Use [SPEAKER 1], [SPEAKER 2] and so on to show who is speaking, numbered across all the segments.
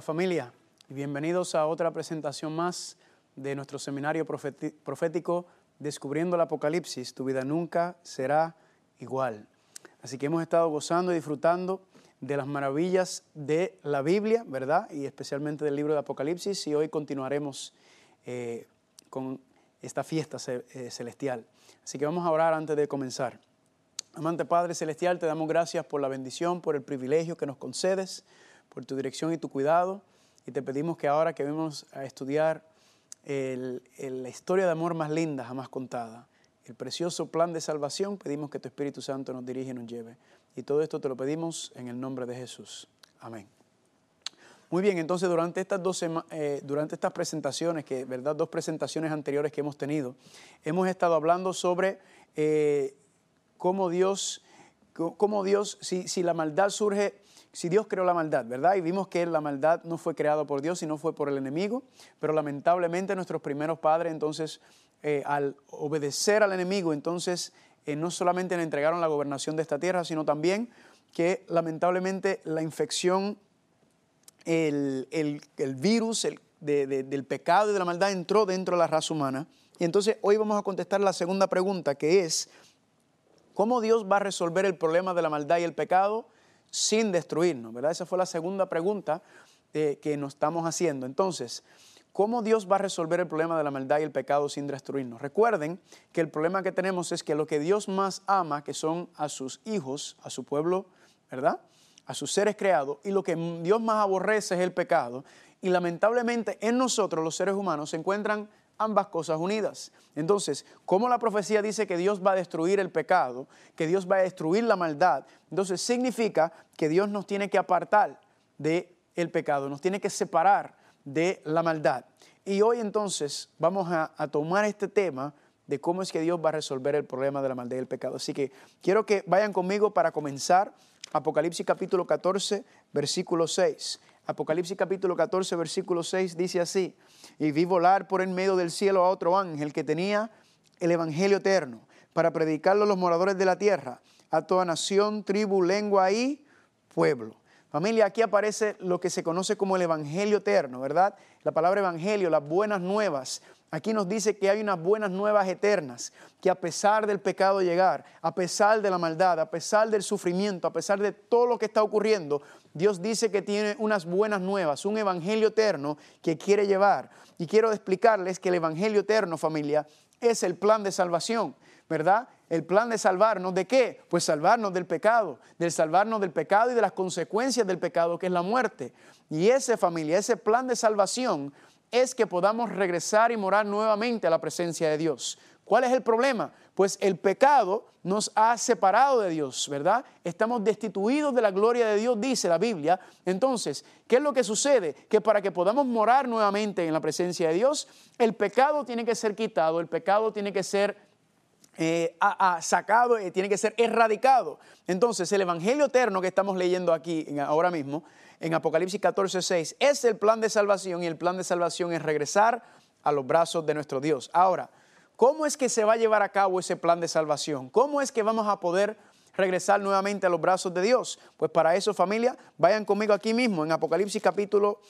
[SPEAKER 1] Familia y bienvenidos a otra presentación más de nuestro seminario profético Descubriendo el Apocalipsis, tu vida nunca será igual. Así que hemos estado gozando y disfrutando de las maravillas de la Biblia, ¿verdad? Y especialmente del libro de Apocalipsis y hoy continuaremos eh, con esta fiesta eh, celestial. Así que vamos a orar antes de comenzar. Amante Padre Celestial, te damos gracias por la bendición, por el privilegio que nos concedes por tu dirección y tu cuidado. Y te pedimos que ahora que vamos a estudiar la historia de amor más linda jamás contada, el precioso plan de salvación, pedimos que tu Espíritu Santo nos dirija y nos lleve. Y todo esto te lo pedimos en el nombre de Jesús. Amén. Muy bien, entonces durante estas, dos eh, durante estas presentaciones, que verdad, dos presentaciones anteriores que hemos tenido, hemos estado hablando sobre eh, cómo Dios, cómo Dios si, si la maldad surge si Dios creó la maldad, ¿verdad? Y vimos que la maldad no fue creada por Dios, sino fue por el enemigo, pero lamentablemente nuestros primeros padres entonces, eh, al obedecer al enemigo, entonces eh, no solamente le entregaron la gobernación de esta tierra, sino también que lamentablemente la infección, el, virus del pecado y de la maldad entró dentro de la raza humana. Y entonces hoy vamos a contestar la segunda pregunta, que es, ¿cómo Dios va a resolver el problema de la maldad y el pecado? Sin destruirnos, ¿verdad? Esa fue la segunda pregunta eh, que nos estamos haciendo. Entonces, ¿cómo Dios va a resolver el problema de la maldad y el pecado sin destruirnos? Recuerden que el problema que tenemos es que lo que Dios más ama, que son a sus hijos, a su pueblo, ¿verdad? A sus seres creados, y lo que Dios más aborrece es el pecado. Y lamentablemente en nosotros, los seres humanos, se encuentran ambas cosas unidas. Entonces, como la profecía dice que Dios va a destruir el pecado, que Dios va a destruir la maldad, entonces significa que Dios nos tiene que apartar de el pecado, nos tiene que separar de la maldad. Y hoy entonces vamos a, a tomar este tema de cómo es que Dios va a resolver el problema de la maldad y el pecado. Así que quiero que vayan conmigo para comenzar Apocalipsis capítulo 14, versículo 6. Apocalipsis capítulo 14, versículo 6 dice así, y vi volar por en medio del cielo a otro ángel que tenía el Evangelio eterno para predicarlo a los moradores de la tierra, a toda nación, tribu, lengua y pueblo. Familia, aquí aparece lo que se conoce como el Evangelio eterno, ¿verdad? La palabra Evangelio, las buenas nuevas. Aquí nos dice que hay unas buenas nuevas eternas, que a pesar del pecado llegar, a pesar de la maldad, a pesar del sufrimiento, a pesar de todo lo que está ocurriendo, Dios dice que tiene unas buenas nuevas, un evangelio eterno que quiere llevar. Y quiero explicarles que el evangelio eterno, familia, es el plan de salvación, ¿verdad? El plan de salvarnos de qué? Pues salvarnos del pecado, del salvarnos del pecado y de las consecuencias del pecado, que es la muerte. Y ese familia, ese plan de salvación es que podamos regresar y morar nuevamente a la presencia de Dios. ¿Cuál es el problema? Pues el pecado nos ha separado de Dios, ¿verdad? Estamos destituidos de la gloria de Dios, dice la Biblia. Entonces, ¿qué es lo que sucede? Que para que podamos morar nuevamente en la presencia de Dios, el pecado tiene que ser quitado, el pecado tiene que ser eh, sacado, eh, tiene que ser erradicado. Entonces, el Evangelio eterno que estamos leyendo aquí ahora mismo, en Apocalipsis 14, 6, es el plan de salvación y el plan de salvación es regresar a los brazos de nuestro Dios. Ahora, ¿Cómo es que se va a llevar a cabo ese plan de salvación? ¿Cómo es que vamos a poder regresar nuevamente a los brazos de Dios? Pues para eso familia, vayan conmigo aquí mismo en Apocalipsis capítulo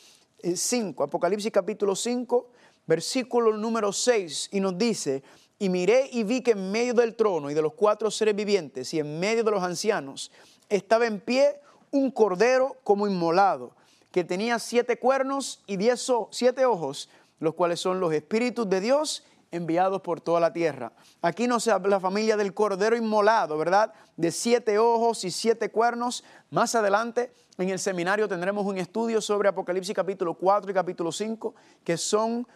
[SPEAKER 1] 5, eh, Apocalipsis capítulo 5, versículo número 6, y nos dice, y miré y vi que en medio del trono y de los cuatro seres vivientes y en medio de los ancianos estaba en pie un cordero como inmolado, que tenía siete cuernos y diez siete ojos, los cuales son los espíritus de Dios enviados por toda la tierra. Aquí no se habla la familia del cordero inmolado, ¿verdad? De siete ojos y siete cuernos. Más adelante en el seminario tendremos un estudio sobre Apocalipsis capítulo 4 y capítulo 5, que son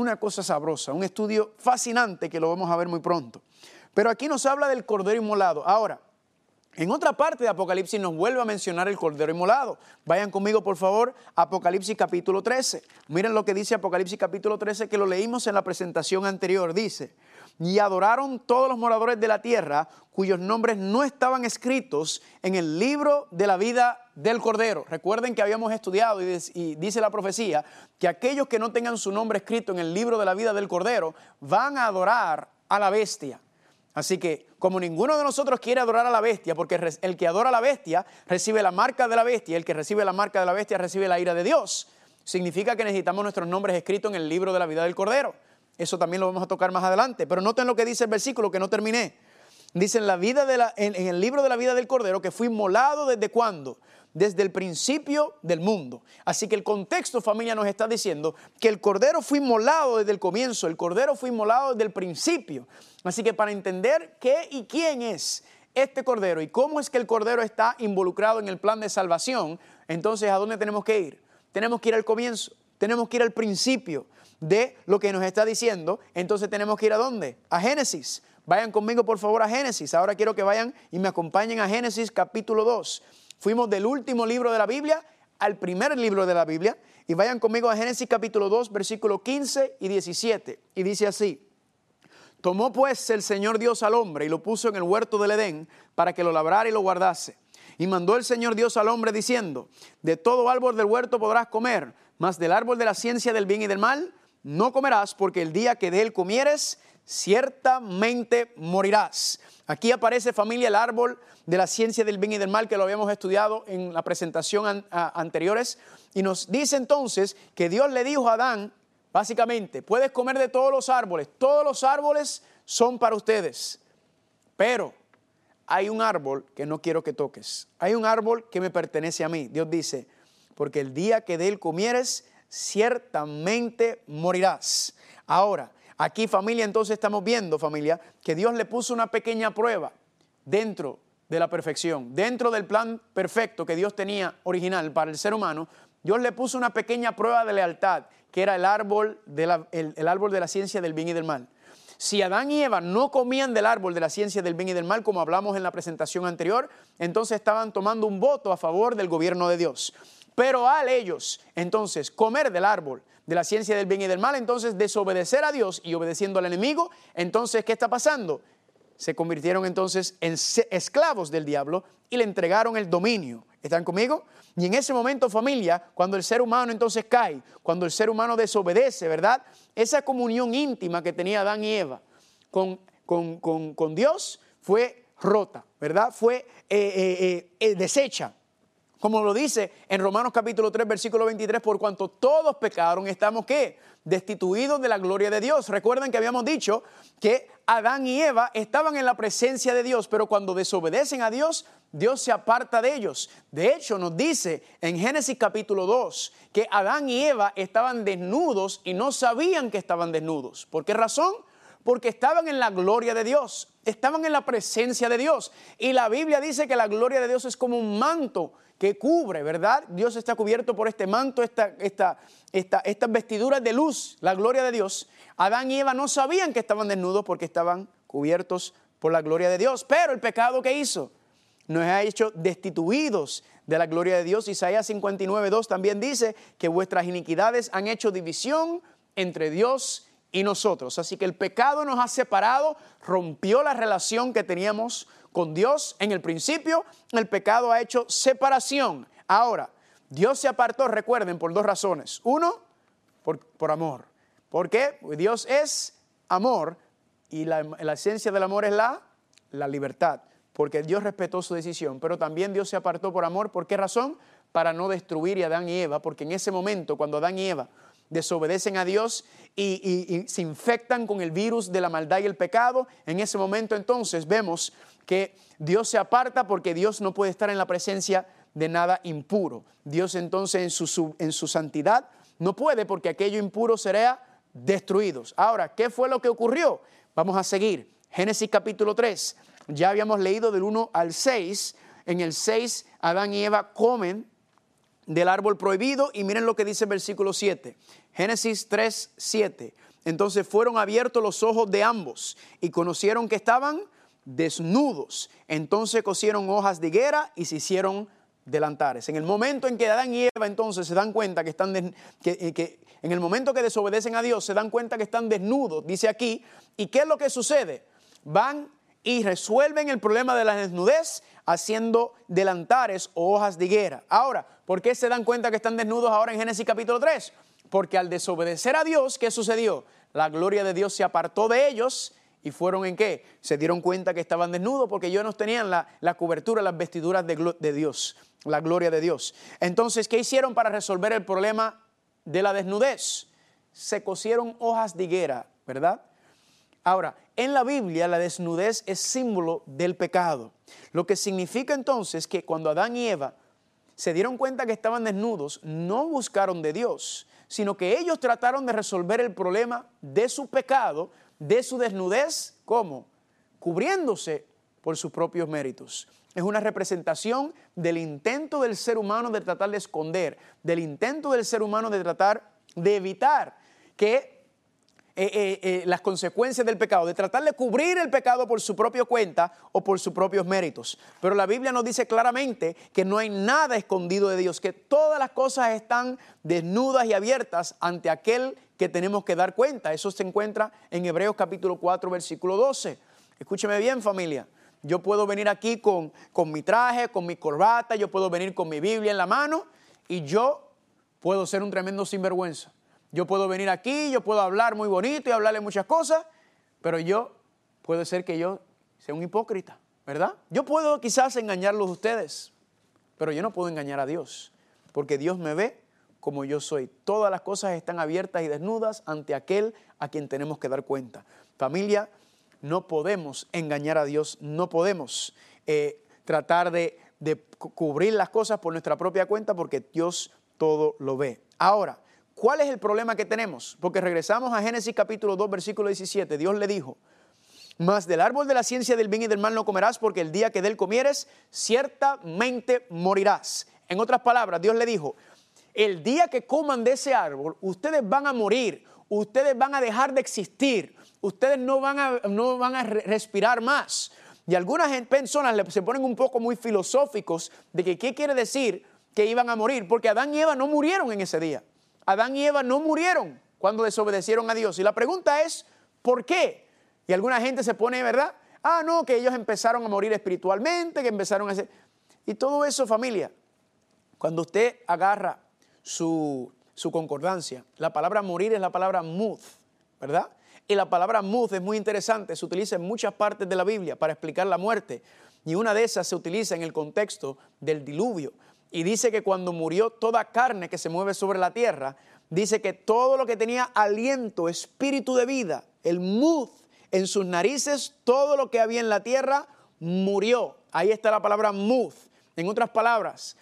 [SPEAKER 1] una cosa sabrosa, un estudio fascinante que lo vamos a ver muy pronto. Pero aquí nos habla del cordero inmolado. Ahora, en otra parte de Apocalipsis nos vuelve a mencionar el cordero inmolado. Vayan conmigo, por favor, Apocalipsis capítulo 13. Miren lo que dice Apocalipsis capítulo 13, que lo leímos en la presentación anterior. Dice, y adoraron todos los moradores de la tierra cuyos nombres no estaban escritos en el libro de la vida del Cordero. Recuerden que habíamos estudiado y dice la profecía que aquellos que no tengan su nombre escrito en el libro de la vida del Cordero van a adorar a la bestia. Así que como ninguno de nosotros quiere adorar a la bestia, porque el que adora a la bestia recibe la marca de la bestia, el que recibe la marca de la bestia recibe la ira de Dios, significa que necesitamos nuestros nombres escritos en el libro de la vida del Cordero. Eso también lo vamos a tocar más adelante. Pero noten lo que dice el versículo que no terminé. Dice en, la vida de la, en, el libro de la vida del Cordero que fui molado desde cuándo? Desde el principio del mundo. Así que el contexto, familia, nos está diciendo que el Cordero fue inmolado desde el comienzo, el Cordero fue inmolado desde el principio. Así que para entender qué y quién es este Cordero y cómo es que el Cordero está involucrado en el plan de salvación, entonces ¿a dónde tenemos que ir? Tenemos que ir al comienzo, tenemos que ir al principio de lo que nos está diciendo. Entonces tenemos que ir a dónde? A Génesis. Vayan conmigo por favor a Génesis. Ahora quiero que vayan y me acompañen a Génesis capítulo 2. Fuimos del último libro de la Biblia al primer libro de la Biblia y vayan conmigo a Génesis capítulo 2 versículo 15 y 17. Y dice así, tomó pues el Señor Dios al hombre y lo puso en el huerto del Edén para que lo labrara y lo guardase. Y mandó el Señor Dios al hombre diciendo, de todo árbol del huerto podrás comer, mas del árbol de la ciencia del bien y del mal no comerás porque el día que de él comieres ciertamente morirás. Aquí aparece familia el árbol de la ciencia del bien y del mal que lo habíamos estudiado en la presentación anteriores y nos dice entonces que Dios le dijo a Adán, básicamente, puedes comer de todos los árboles, todos los árboles son para ustedes, pero hay un árbol que no quiero que toques, hay un árbol que me pertenece a mí. Dios dice, porque el día que de él comieres, ciertamente morirás. Ahora, Aquí familia, entonces estamos viendo familia que Dios le puso una pequeña prueba dentro de la perfección, dentro del plan perfecto que Dios tenía original para el ser humano, Dios le puso una pequeña prueba de lealtad, que era el árbol de la, el árbol de la ciencia del bien y del mal. Si Adán y Eva no comían del árbol de la ciencia del bien y del mal, como hablamos en la presentación anterior, entonces estaban tomando un voto a favor del gobierno de Dios. Pero al ellos entonces comer del árbol de la ciencia del bien y del mal, entonces desobedecer a Dios y obedeciendo al enemigo, entonces ¿qué está pasando? Se convirtieron entonces en esclavos del diablo y le entregaron el dominio. ¿Están conmigo? Y en ese momento, familia, cuando el ser humano entonces cae, cuando el ser humano desobedece, ¿verdad? Esa comunión íntima que tenía Adán y Eva con, con, Dios fue rota, ¿verdad? Fue eh, eh, eh, deshecha. Como lo dice en Romanos capítulo 3, versículo 23, por cuanto todos pecaron, estamos qué? Destituidos de la gloria de Dios. Recuerden que habíamos dicho que Adán y Eva estaban en la presencia de Dios, pero cuando desobedecen a Dios, Dios se aparta de ellos. De hecho, nos dice en Génesis capítulo 2 que Adán y Eva estaban desnudos y no sabían que estaban desnudos. ¿Por qué razón? Porque estaban en la gloria de Dios, estaban en la presencia de Dios. Y la Biblia dice que la gloria de Dios es como un manto que cubre, ¿verdad? Dios está cubierto por este manto, esta, esta, estas vestiduras de luz, la gloria de Dios. Adán y Eva no sabían que estaban desnudos porque estaban cubiertos por la gloria de Dios. Pero el pecado que hizo nos ha hecho destituidos de la gloria de Dios. Isaías 59, 2 también dice que vuestras iniquidades han hecho división entre Dios y nosotros. Así que el pecado nos ha separado, rompió la relación que teníamos con Dios en el principio, el pecado ha hecho separación. Ahora, Dios se apartó, recuerden, por dos razones. Uno, por, amor. ¿Por qué? Dios es amor y la, esencia del amor es la, la libertad. Porque Dios respetó su decisión, pero también Dios se apartó por amor. ¿Por qué razón? Para no destruir a Adán y Eva, porque en ese momento, cuando Adán y Eva desobedecen a Dios y, se infectan con el virus de la maldad y el pecado, en ese momento entonces vemos que Dios se aparta porque Dios no puede estar en la presencia de nada impuro. Dios entonces en su, en su santidad no puede porque aquello impuro será destruido. Ahora, ¿qué fue lo que ocurrió? Vamos a seguir. Génesis capítulo 3. Ya habíamos leído del 1 al 6. En el 6, Adán y Eva comen del árbol prohibido y miren lo que dice el versículo 7. Génesis 3, 7. Entonces fueron abiertos los ojos de ambos y conocieron que estaban desnudos. Entonces cosieron hojas de higuera y se hicieron delantares. En el momento en que Adán y Eva entonces se dan cuenta que están, que, eh, que, en el momento que desobedecen a Dios, se dan cuenta que están desnudos, dice aquí. ¿Y qué es lo que sucede? Van y resuelven el problema de la desnudez haciendo delantares o hojas de higuera. Ahora, ¿por qué se dan cuenta que están desnudos ahora en Génesis capítulo 3? Porque al desobedecer a Dios, ¿qué sucedió? La gloria de Dios se apartó de ellos ¿Y fueron en qué? Se dieron cuenta que estaban desnudos porque ellos no tenían la, la cobertura, las vestiduras de, de Dios, la gloria de Dios. Entonces, ¿qué hicieron para resolver el problema de la desnudez? Se cosieron hojas de higuera, ¿verdad? Ahora, en la Biblia la desnudez es símbolo del pecado, lo que significa entonces que cuando Adán y Eva se dieron cuenta que estaban desnudos, no buscaron de Dios, sino que ellos trataron de resolver el problema de su pecado, de su desnudez, ¿cómo? Cubriéndose por sus propios méritos. Es una representación del intento del ser humano de tratar de esconder, del intento del ser humano de tratar de evitar que eh, eh, eh, las consecuencias del pecado, de tratar de cubrir el pecado por su propia cuenta o por sus propios méritos. Pero la Biblia nos dice claramente que no hay nada escondido de Dios, que todas las cosas están desnudas y abiertas ante aquel que tenemos que dar cuenta. Eso se encuentra en Hebreos capítulo 4, versículo 12. Escúcheme bien familia. Yo puedo venir aquí con, con mi traje, con mi corbata, yo puedo venir con mi Biblia en la mano y yo puedo ser un tremendo sinvergüenza. Yo puedo venir aquí, yo puedo hablar muy bonito y hablarle muchas cosas, pero yo puede ser que yo sea un hipócrita, ¿verdad? Yo puedo quizás engañarlos a ustedes, pero yo no puedo engañar a Dios, porque Dios me ve como yo soy. Todas las cosas están abiertas y desnudas ante aquel a quien tenemos que dar cuenta. Familia, no podemos engañar a Dios, no podemos eh, tratar de, de cubrir las cosas por nuestra propia cuenta, porque Dios todo lo ve. Ahora, ¿Cuál es el problema que tenemos? Porque regresamos a Génesis capítulo 2, versículo 17. Dios le dijo, mas del árbol de la ciencia del bien y del mal no comerás, porque el día que de él comieres, ciertamente morirás. En otras palabras, Dios le dijo, el día que coman de ese árbol, ustedes van a morir, ustedes van a dejar de existir, ustedes no van a, no van a respirar más. Y algunas personas se ponen un poco muy filosóficos de que qué quiere decir que iban a morir, porque Adán y Eva no murieron en ese día. Adán y Eva no murieron cuando desobedecieron a Dios. Y la pregunta es, ¿por qué? Y alguna gente se pone, ¿verdad? Ah, no, que ellos empezaron a morir espiritualmente, que empezaron a hacer... Y todo eso, familia, cuando usted agarra su, su concordancia, la palabra morir es la palabra mud, ¿verdad? Y la palabra mud es muy interesante, se utiliza en muchas partes de la Biblia para explicar la muerte. Y una de esas se utiliza en el contexto del diluvio. Y dice que cuando murió toda carne que se mueve sobre la tierra, dice que todo lo que tenía aliento, espíritu de vida, el muz en sus narices, todo lo que había en la tierra murió. Ahí está la palabra muz. En otras palabras,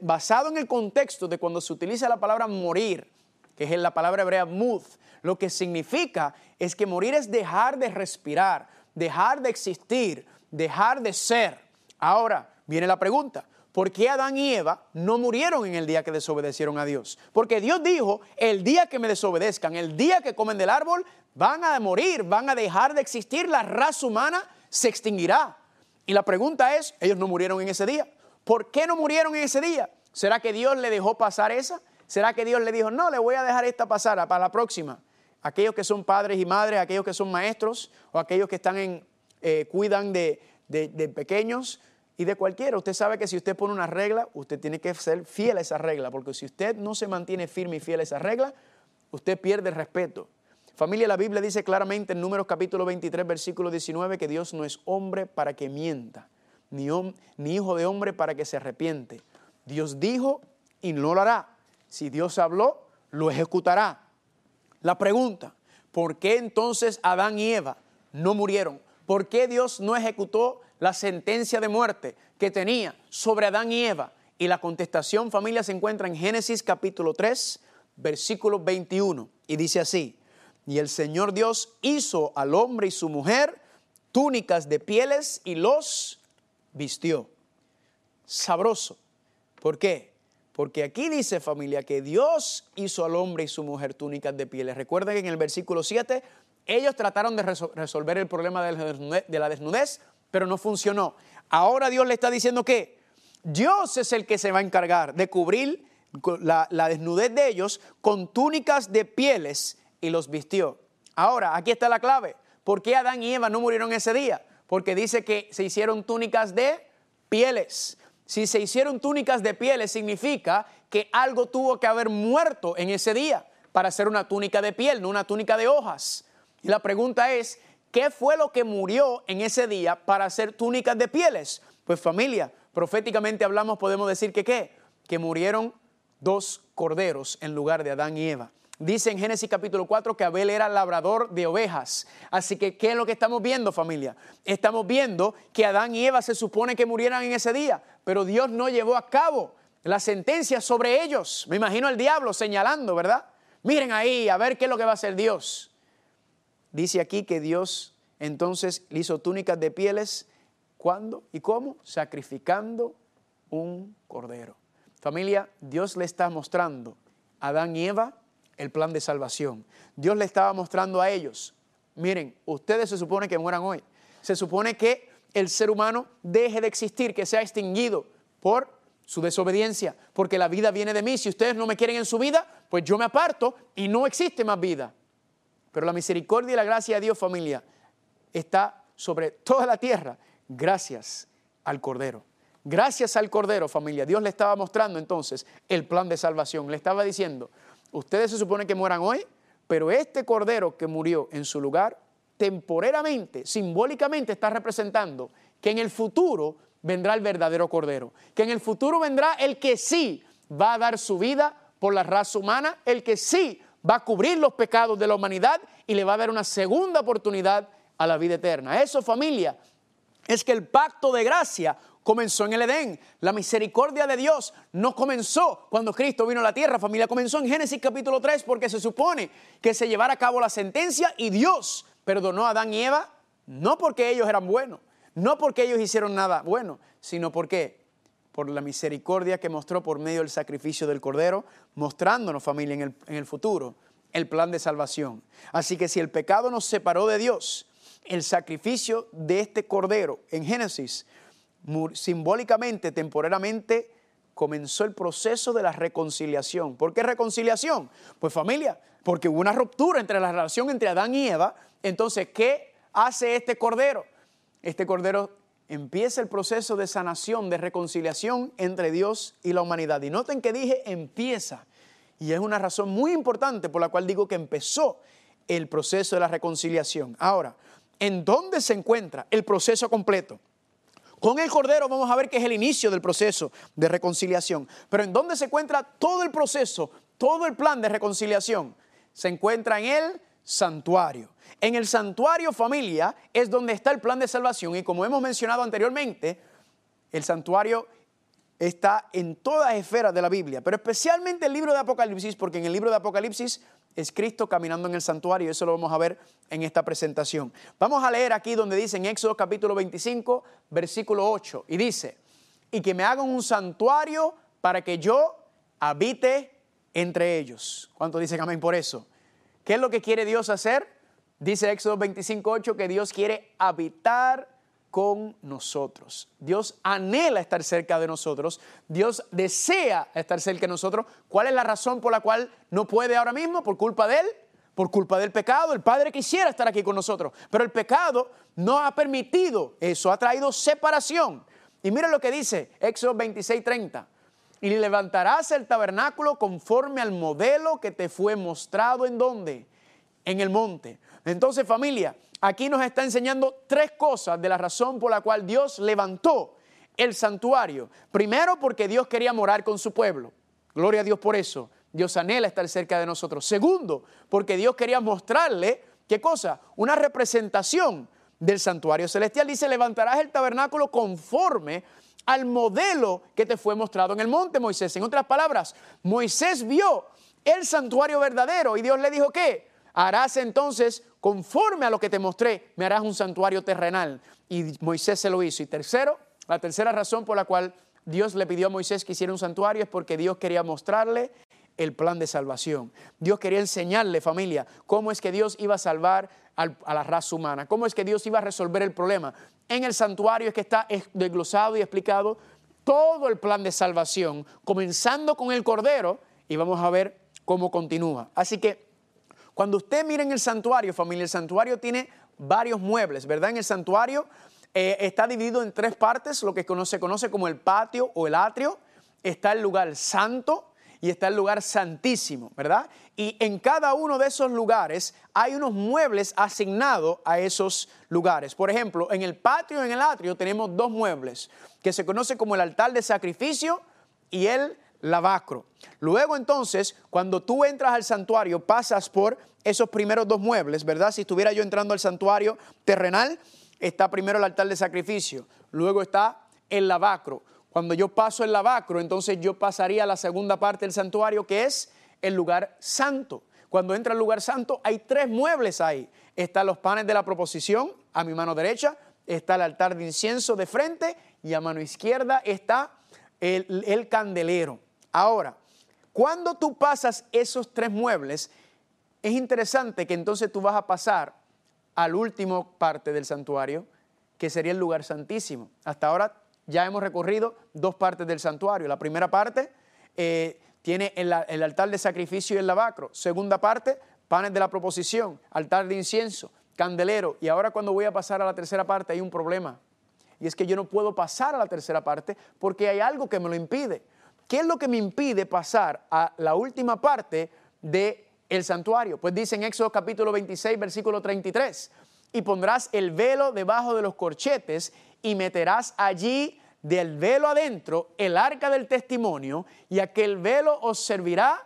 [SPEAKER 1] basado en el contexto de cuando se utiliza la palabra morir, que es la palabra hebrea muz, lo que significa es que morir es dejar de respirar, dejar de existir, dejar de ser. Ahora viene la pregunta, ¿por qué Adán y Eva no murieron en el día que desobedecieron a Dios? Porque Dios dijo, el día que me desobedezcan, el día que comen del árbol, van a morir, van a dejar de existir, la raza humana se extinguirá. Y la pregunta es, ellos no murieron en ese día. ¿Por qué no murieron en ese día? ¿Será que Dios le dejó pasar esa? ¿Será que Dios le dijo, no, le voy a dejar esta pasar para la próxima? Aquellos que son padres y madres, aquellos que son maestros o aquellos que están en, eh, cuidan de, de pequeños, y de cualquiera. Usted sabe que si usted pone una regla, usted tiene que ser fiel a esa regla, porque si usted no se mantiene firme y fiel a esa regla, usted pierde el respeto. Familia, la Biblia dice claramente en Números capítulo 23, versículo 19, que Dios no es hombre para que mienta, ni, ni hijo de hombre para que se arrepiente. Dios dijo y no lo hará. Si Dios habló, lo ejecutará. La pregunta, ¿por qué entonces Adán y Eva no murieron? ¿Por qué Dios no ejecutó la sentencia de muerte que tenía sobre Adán y Eva? Y la contestación, familia, se encuentra en Génesis capítulo 3, versículo 21. Y dice así, y el Señor Dios hizo al hombre y su mujer túnicas de pieles y los vistió. Sabroso. ¿Por qué? Porque aquí dice familia que Dios hizo al hombre y su mujer túnicas de pieles. Recuerden que en el versículo 7 ellos trataron de resolver el problema de la desnudez pero no funcionó. Ahora Dios le está diciendo que Dios es el que se va a encargar de cubrir la, desnudez de ellos con túnicas de pieles y los vistió. Ahora, aquí está la clave. ¿Por qué Adán y Eva no murieron ese día? Porque dice que se hicieron túnicas de pieles. Si se hicieron túnicas de pieles significa que algo tuvo que haber muerto en ese día para hacer una túnica de piel, no una túnica de hojas. Y la pregunta es, ¿qué fue lo que murió en ese día para hacer túnicas de pieles? Pues familia, proféticamente hablamos, podemos decir que qué? Que murieron dos corderos en lugar de Adán y Eva. Dice en Génesis capítulo 4 que Abel era labrador de ovejas. Así que, ¿qué es lo que estamos viendo familia? Estamos viendo que Adán y Eva se supone que murieran en ese día, pero Dios no llevó a cabo la sentencia sobre ellos. Me imagino al diablo señalando, ¿verdad? Miren ahí, a ver qué es lo que va a hacer Dios. Dice aquí que Dios entonces hizo túnicas de pieles. ¿Cuándo y cómo? Sacrificando un cordero. Familia, Dios le está mostrando a Adán y Eva el plan de salvación. Dios le estaba mostrando a ellos, miren, ustedes se supone que mueran hoy. Se supone que el ser humano deje de existir, que sea extinguido por su desobediencia, porque la vida viene de mí. Si ustedes no me quieren en su vida, pues yo me aparto y no existe más vida. Pero la misericordia y la gracia de Dios, familia, está sobre toda la tierra gracias al Cordero. Gracias al Cordero, familia. Dios le estaba mostrando entonces el plan de salvación. Le estaba diciendo, ustedes se supone que mueran hoy, pero este Cordero que murió en su lugar, temporeramente, simbólicamente está representando que en el futuro vendrá el verdadero Cordero, que en el futuro vendrá el que sí va a dar su vida por la raza humana, el que sí va a cubrir los pecados de la humanidad y le va a dar una segunda oportunidad a la vida eterna. Eso familia, es que el pacto de gracia comenzó en el Edén. La misericordia de Dios no comenzó cuando Cristo vino a la tierra, familia. Comenzó en Génesis capítulo 3 porque se supone que se llevara a cabo la sentencia y Dios perdonó a Adán y Eva, no porque ellos eran buenos, no porque ellos hicieron nada bueno, sino porque por la misericordia que mostró por medio del sacrificio del Cordero, mostrándonos familia en el, en el futuro el plan de salvación. Así que si el pecado nos separó de Dios, el sacrificio de este Cordero en Génesis, simbólicamente, temporalmente, comenzó el proceso de la reconciliación. ¿Por qué reconciliación? Pues familia, porque hubo una ruptura entre la relación entre Adán y Eva. Entonces, ¿qué hace este Cordero? este Cordero empieza el proceso de sanación, de reconciliación entre Dios y la humanidad. Y noten que dije empieza. Y es una razón muy importante por la cual digo que empezó el proceso de la reconciliación. Ahora, ¿en dónde se encuentra el proceso completo? Con el Cordero vamos a ver que es el inicio del proceso de reconciliación. Pero ¿en dónde se encuentra todo el proceso, todo el plan de reconciliación? Se encuentra en el santuario. En el santuario familia es donde está el plan de salvación y como hemos mencionado anteriormente, el santuario está en todas esferas de la Biblia, pero especialmente el libro de Apocalipsis, porque en el libro de Apocalipsis es Cristo caminando en el santuario, eso lo vamos a ver en esta presentación. Vamos a leer aquí donde dice en Éxodo capítulo 25, versículo 8, y dice, y que me hagan un santuario para que yo habite entre ellos. ¿Cuánto dicen amén por eso? ¿Qué es lo que quiere Dios hacer? Dice Éxodo 25.8 que Dios quiere habitar con nosotros. Dios anhela estar cerca de nosotros. Dios desea estar cerca de nosotros. ¿Cuál es la razón por la cual no puede ahora mismo? Por culpa de Él. Por culpa del pecado. El Padre quisiera estar aquí con nosotros. Pero el pecado no ha permitido eso. Ha traído separación. Y mira lo que dice Éxodo 26.30 y levantarás el tabernáculo conforme al modelo que te fue mostrado en donde? En el monte. Entonces familia, aquí nos está enseñando tres cosas de la razón por la cual Dios levantó el santuario. Primero porque Dios quería morar con su pueblo. Gloria a Dios por eso. Dios anhela estar cerca de nosotros. Segundo, porque Dios quería mostrarle, ¿qué cosa? Una representación del santuario celestial. Dice, levantarás el tabernáculo conforme al modelo que te fue mostrado en el monte, Moisés. En otras palabras, Moisés vio el santuario verdadero y Dios le dijo que harás entonces conforme a lo que te mostré, me harás un santuario terrenal. Y Moisés se lo hizo. Y tercero, la tercera razón por la cual Dios le pidió a Moisés que hiciera un santuario es porque Dios quería mostrarle el plan de salvación. Dios quería enseñarle, familia, cómo es que Dios iba a salvar a la raza humana, cómo es que Dios iba a resolver el problema. En el santuario es que está desglosado y explicado todo el plan de salvación, comenzando con el Cordero, y vamos a ver cómo continúa. Así que cuando usted mira en el santuario, familia, el santuario tiene varios muebles, ¿verdad? En el santuario eh, está dividido en tres partes, lo que se conoce como el patio o el atrio, está el lugar santo, y está el lugar santísimo, ¿verdad? Y en cada uno de esos lugares hay unos muebles asignados a esos lugares. Por ejemplo, en el patio, en el atrio, tenemos dos muebles que se conoce como el altar de sacrificio y el lavacro. Luego entonces, cuando tú entras al santuario, pasas por esos primeros dos muebles, ¿verdad? Si estuviera yo entrando al santuario terrenal, está primero el altar de sacrificio, luego está el lavacro. Cuando yo paso el lavacro, entonces yo pasaría a la segunda parte del santuario, que es el lugar santo. Cuando entra al lugar santo, hay tres muebles ahí. Están los panes de la proposición a mi mano derecha, está el altar de incienso de frente y a mano izquierda está el, el candelero. Ahora, cuando tú pasas esos tres muebles, es interesante que entonces tú vas a pasar al último parte del santuario, que sería el lugar santísimo. Hasta ahora ya hemos recorrido dos partes del santuario. La primera parte eh, tiene el, altar de sacrificio y el lavacro. Segunda parte, panes de la proposición, altar de incienso, candelero. Y ahora cuando voy a pasar a la tercera parte hay un problema. Y es que yo no puedo pasar a la tercera parte porque hay algo que me lo impide. ¿Qué es lo que me impide pasar a la última parte del el santuario? Pues dice en Éxodo capítulo 26, versículo 33, y pondrás el velo debajo de los corchetes y meterás allí del velo adentro el arca del testimonio y aquel velo os servirá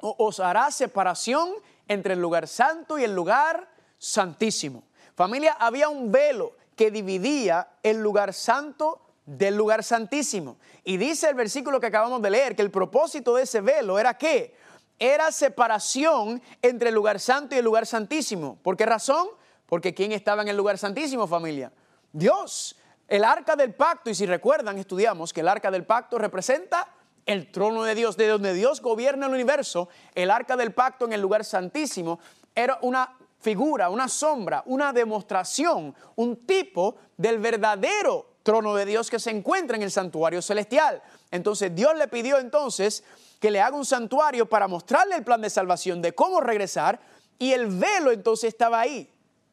[SPEAKER 1] o os hará separación entre el lugar santo y el lugar santísimo. Familia, había un velo que dividía el lugar santo del lugar santísimo. Y dice el versículo que acabamos de leer que el propósito de ese velo era qué? Era separación entre el lugar santo y el lugar santísimo. ¿Por qué razón? Porque ¿quién estaba en el lugar santísimo, familia? Dios, el arca del pacto, y si recuerdan, estudiamos que el arca del pacto representa el trono de Dios, de donde Dios gobierna el universo, el arca del pacto en el lugar santísimo era una figura, una sombra, una demostración, un tipo del verdadero trono de Dios que se encuentra en el santuario celestial. Entonces Dios le pidió entonces que le haga un santuario para mostrarle el plan de salvación de cómo regresar y el velo entonces estaba ahí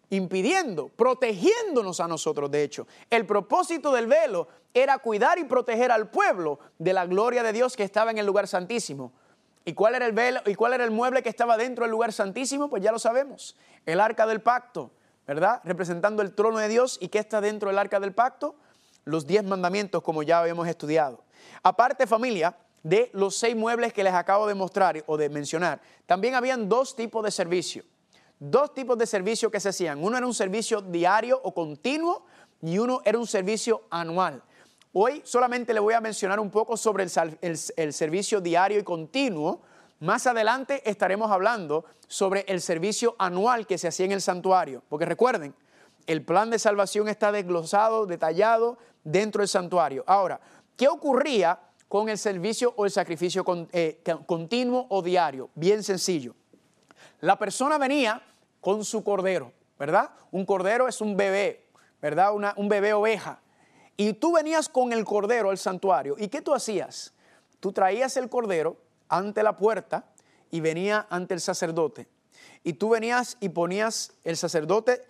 [SPEAKER 1] impidiendo, protegiéndonos a nosotros, de hecho. El propósito del velo era cuidar y proteger al pueblo de la gloria de Dios que estaba en el lugar santísimo. ¿Y cuál era el velo y cuál era el mueble que estaba dentro del lugar santísimo? Pues ya lo sabemos. El arca del pacto, ¿verdad? Representando el trono de Dios y qué está dentro del arca del pacto? Los diez mandamientos como ya habíamos estudiado. Aparte familia de los seis muebles que les acabo de mostrar o de mencionar, también habían dos tipos de servicio dos tipos de servicio que se hacían. Uno era un servicio diario o continuo y uno era un servicio anual. Hoy solamente le voy a mencionar un poco sobre el, servicio diario y continuo. Más adelante estaremos hablando sobre el servicio anual que se hacía en el santuario. Porque recuerden, el plan de salvación está desglosado, detallado dentro del santuario. Ahora, ¿qué ocurría con el servicio o el sacrificio eh, continuo o diario? Bien sencillo. La persona venía con su cordero, ¿verdad? Un cordero es un bebé, ¿verdad? un bebé oveja. Y tú venías con el cordero al santuario. ¿Y qué tú hacías? Tú traías el cordero ante la puerta y venía ante el sacerdote. Y tú venías y ponías, el sacerdote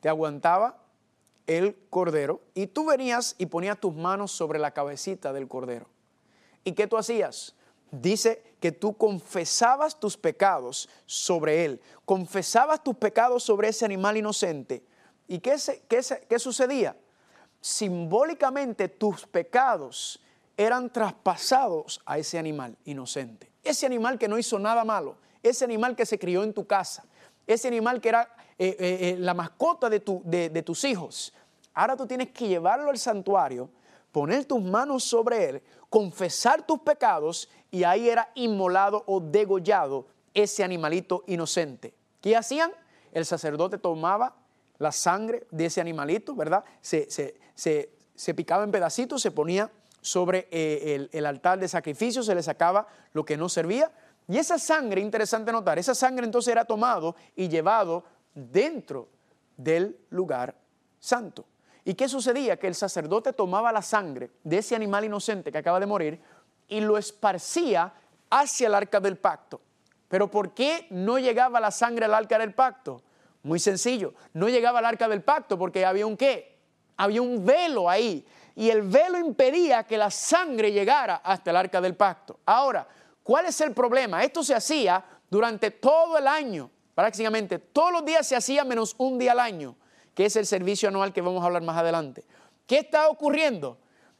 [SPEAKER 1] te aguantaba el cordero y tú venías y ponías tus manos sobre la cabecita del cordero. ¿Y qué tú hacías? dice que tú confesabas tus pecados sobre él, confesabas tus pecados sobre ese animal inocente. ¿Y qué, qué, qué sucedía? Simbólicamente tus pecados eran traspasados a ese animal inocente. Ese animal que no hizo nada malo, ese animal que se crió en tu casa, ese animal que era eh, eh, eh, la mascota de, tu, de tus hijos. Ahora tú tienes que llevarlo al santuario, poner tus manos sobre él, confesar tus pecados y ahí era inmolado o degollado ese animalito inocente. ¿Qué hacían? El sacerdote tomaba la sangre de ese animalito, ¿verdad? Se, se, picaba en pedacitos, se ponía sobre eh, el, el altar de sacrificio, se le sacaba lo que no servía. Y esa sangre, interesante notar, esa sangre entonces era tomado y llevado dentro del lugar santo. ¿Y qué sucedía? Que el sacerdote tomaba la sangre de ese animal inocente que acaba de morir y lo esparcía hacia el arca del pacto. Pero ¿por qué no llegaba la sangre al arca del pacto? Muy sencillo, no llegaba al arca del pacto porque había un qué? Había un velo ahí y el velo impedía que la sangre llegara hasta el arca del pacto. Ahora, ¿Cuál es el problema? Esto se hacía durante todo el año, prácticamente todos los días se hacía menos un día al año, que es el servicio anual que vamos a hablar más adelante. ¿Qué está ocurriendo?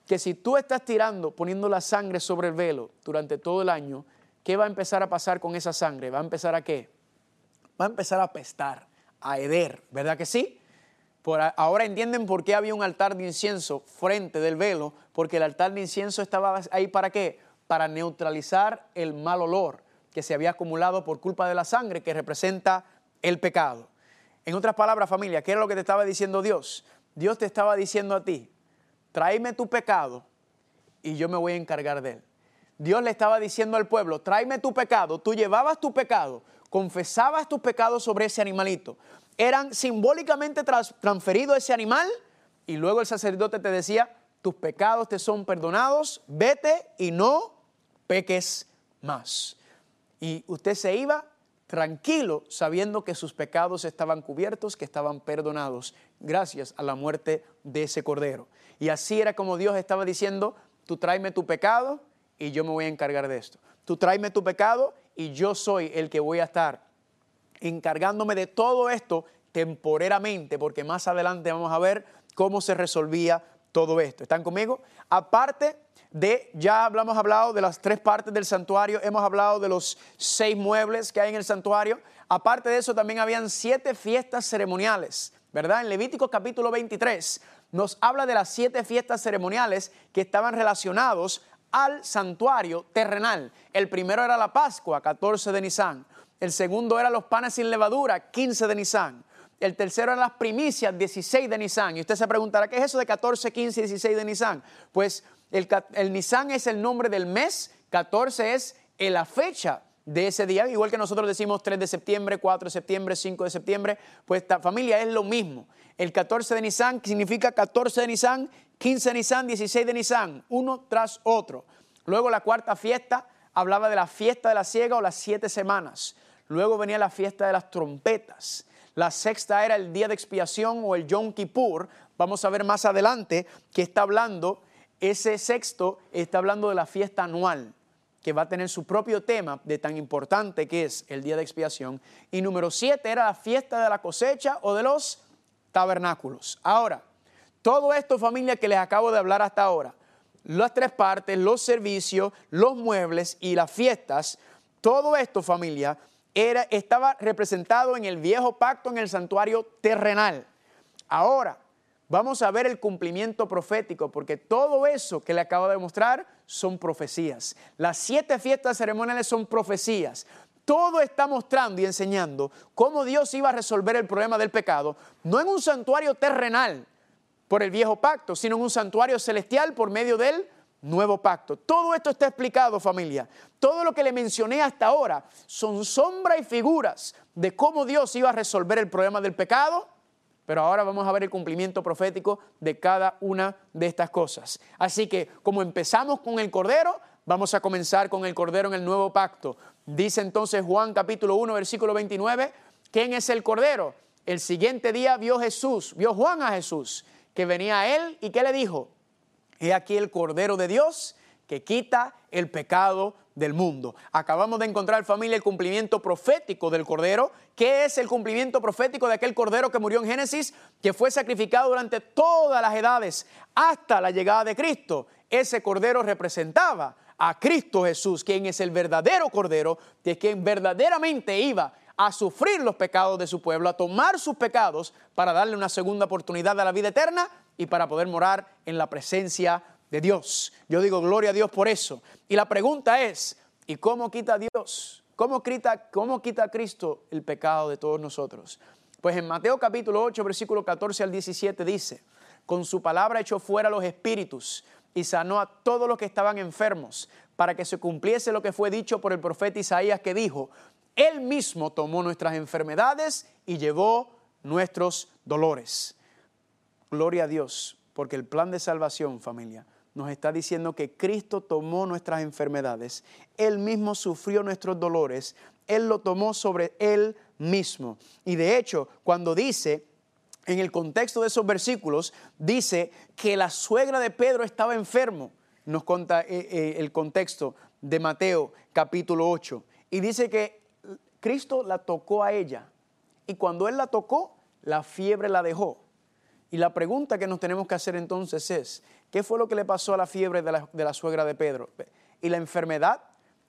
[SPEAKER 1] Que si tú estás tirando, poniendo la sangre sobre el velo durante todo el año, ¿qué va a empezar a pasar con esa sangre? ¿Va a empezar a qué? Va a empezar a apestar, a heder, ¿verdad que sí? Por ahora entienden por qué había un altar de incienso frente del velo, porque el altar de incienso estaba ahí para qué? Para neutralizar el mal olor que se había acumulado por culpa de la sangre que representa el pecado. En otras palabras, familia, ¿qué era lo que te estaba diciendo Dios? Dios te estaba diciendo a ti, tráeme tu pecado y yo me voy a encargar de él. Dios le estaba diciendo al pueblo, tráeme tu pecado, tú llevabas tu pecado, confesabas tus pecados sobre ese animalito eran simbólicamente transferidos ese animal y luego el sacerdote te decía, tus pecados te son perdonados, vete y no peques más. Y usted se iba tranquilo sabiendo que sus pecados estaban cubiertos, que estaban perdonados, gracias a la muerte de ese cordero. Y así era como Dios estaba diciendo, tú tráeme tu pecado y yo me voy a encargar de esto. Tú tráeme tu pecado y yo soy el que voy a estar encargándome de todo esto temporeramente, porque más adelante vamos a ver cómo se resolvía todo esto. ¿Están conmigo? Aparte de, ya hablamos hablado de las tres partes del santuario, hemos hablado de los seis muebles que hay en el santuario. Aparte de eso, también habían siete fiestas ceremoniales, ¿verdad? En Levítico capítulo 23 nos habla de las siete fiestas ceremoniales que estaban relacionados al santuario terrenal. El primero era la Pascua, 14 de Nisan. El segundo era los panes sin levadura, 15 de Nisan. El tercero eran las primicias, 16 de Nisan. Y usted se preguntará, ¿qué es eso de 14, 15 y 16 de Nisan? Pues el, el Nisan es el nombre del mes, 14 es la fecha de ese día, igual que nosotros decimos 3 de septiembre, 4 de septiembre, 5 de septiembre, pues esta familia es lo mismo. El 14 de Nisan significa 14 de Nisan, 15 de Nisan, 16 de Nisan, uno tras otro. Luego la cuarta fiesta hablaba de la fiesta de la siega o las siete semanas. Luego venía la fiesta de las trompetas. La sexta era el día de expiación o el Yom Kippur. Vamos a ver más adelante que está hablando, ese sexto está hablando de la fiesta anual, que va a tener su propio tema de tan importante que es el día de expiación. Y número siete era la fiesta de la cosecha o de los tabernáculos. Ahora, todo esto familia que les acabo de hablar hasta ahora, las tres partes, los servicios, los muebles y las fiestas, todo esto familia estaba representado en el viejo pacto en el santuario terrenal. Ahora, vamos a ver el cumplimiento profético, porque todo eso que le acabo de mostrar son profecías. Las siete fiestas ceremoniales son profecías. Todo está mostrando y enseñando cómo Dios iba a resolver el problema del pecado, no en un santuario terrenal por el viejo pacto, sino en un santuario celestial por medio del nuevo pacto. Todo esto está explicado, familia. Todo lo que le mencioné hasta ahora son sombras y figuras de cómo Dios iba a resolver el problema del pecado, pero ahora vamos a ver el cumplimiento profético de cada una de estas cosas. Así que como empezamos con el Cordero, vamos a comenzar con el Cordero en el nuevo pacto. Dice entonces Juan capítulo 1, versículo 29, ¿quién es el Cordero? El siguiente día vio Jesús, vio Juan a Jesús, que venía a él y que le dijo, He aquí el Cordero de Dios que quita el pecado del mundo. Acabamos de encontrar, familia, el cumplimiento profético del Cordero. ¿Qué es el cumplimiento profético de aquel Cordero que murió en Génesis, que fue sacrificado durante todas las edades hasta la llegada de Cristo? Ese Cordero representaba a Cristo Jesús, quien es el verdadero Cordero, de quien verdaderamente iba a sufrir los pecados de su pueblo, a tomar sus pecados para darle una segunda oportunidad a la vida eterna y para poder morar en la presencia de Dios. Yo digo gloria a Dios por eso. Y la pregunta es, ¿y cómo quita Dios? ¿Cómo quita, cómo quita Cristo el pecado de todos nosotros? Pues en Mateo capítulo 8, versículo 14 al 17 dice, con su palabra echó fuera los espíritus y sanó a todos los que estaban enfermos, para que se cumpliese lo que fue dicho por el profeta Isaías que dijo, Él mismo tomó nuestras enfermedades y llevó nuestros dolores. Gloria a Dios, porque el plan de salvación, familia, nos está diciendo que Cristo tomó nuestras enfermedades, Él mismo sufrió nuestros dolores, Él lo tomó sobre Él mismo. Y de hecho, cuando dice, en el contexto de esos versículos, dice que la suegra de Pedro estaba enfermo, nos cuenta eh, eh, el contexto de Mateo capítulo 8. Y dice que Cristo la tocó a ella. Y cuando Él la tocó, la fiebre la dejó. Y la pregunta que nos tenemos que hacer entonces es, ¿qué fue lo que le pasó a la fiebre de la, de la suegra de Pedro? Y la enfermedad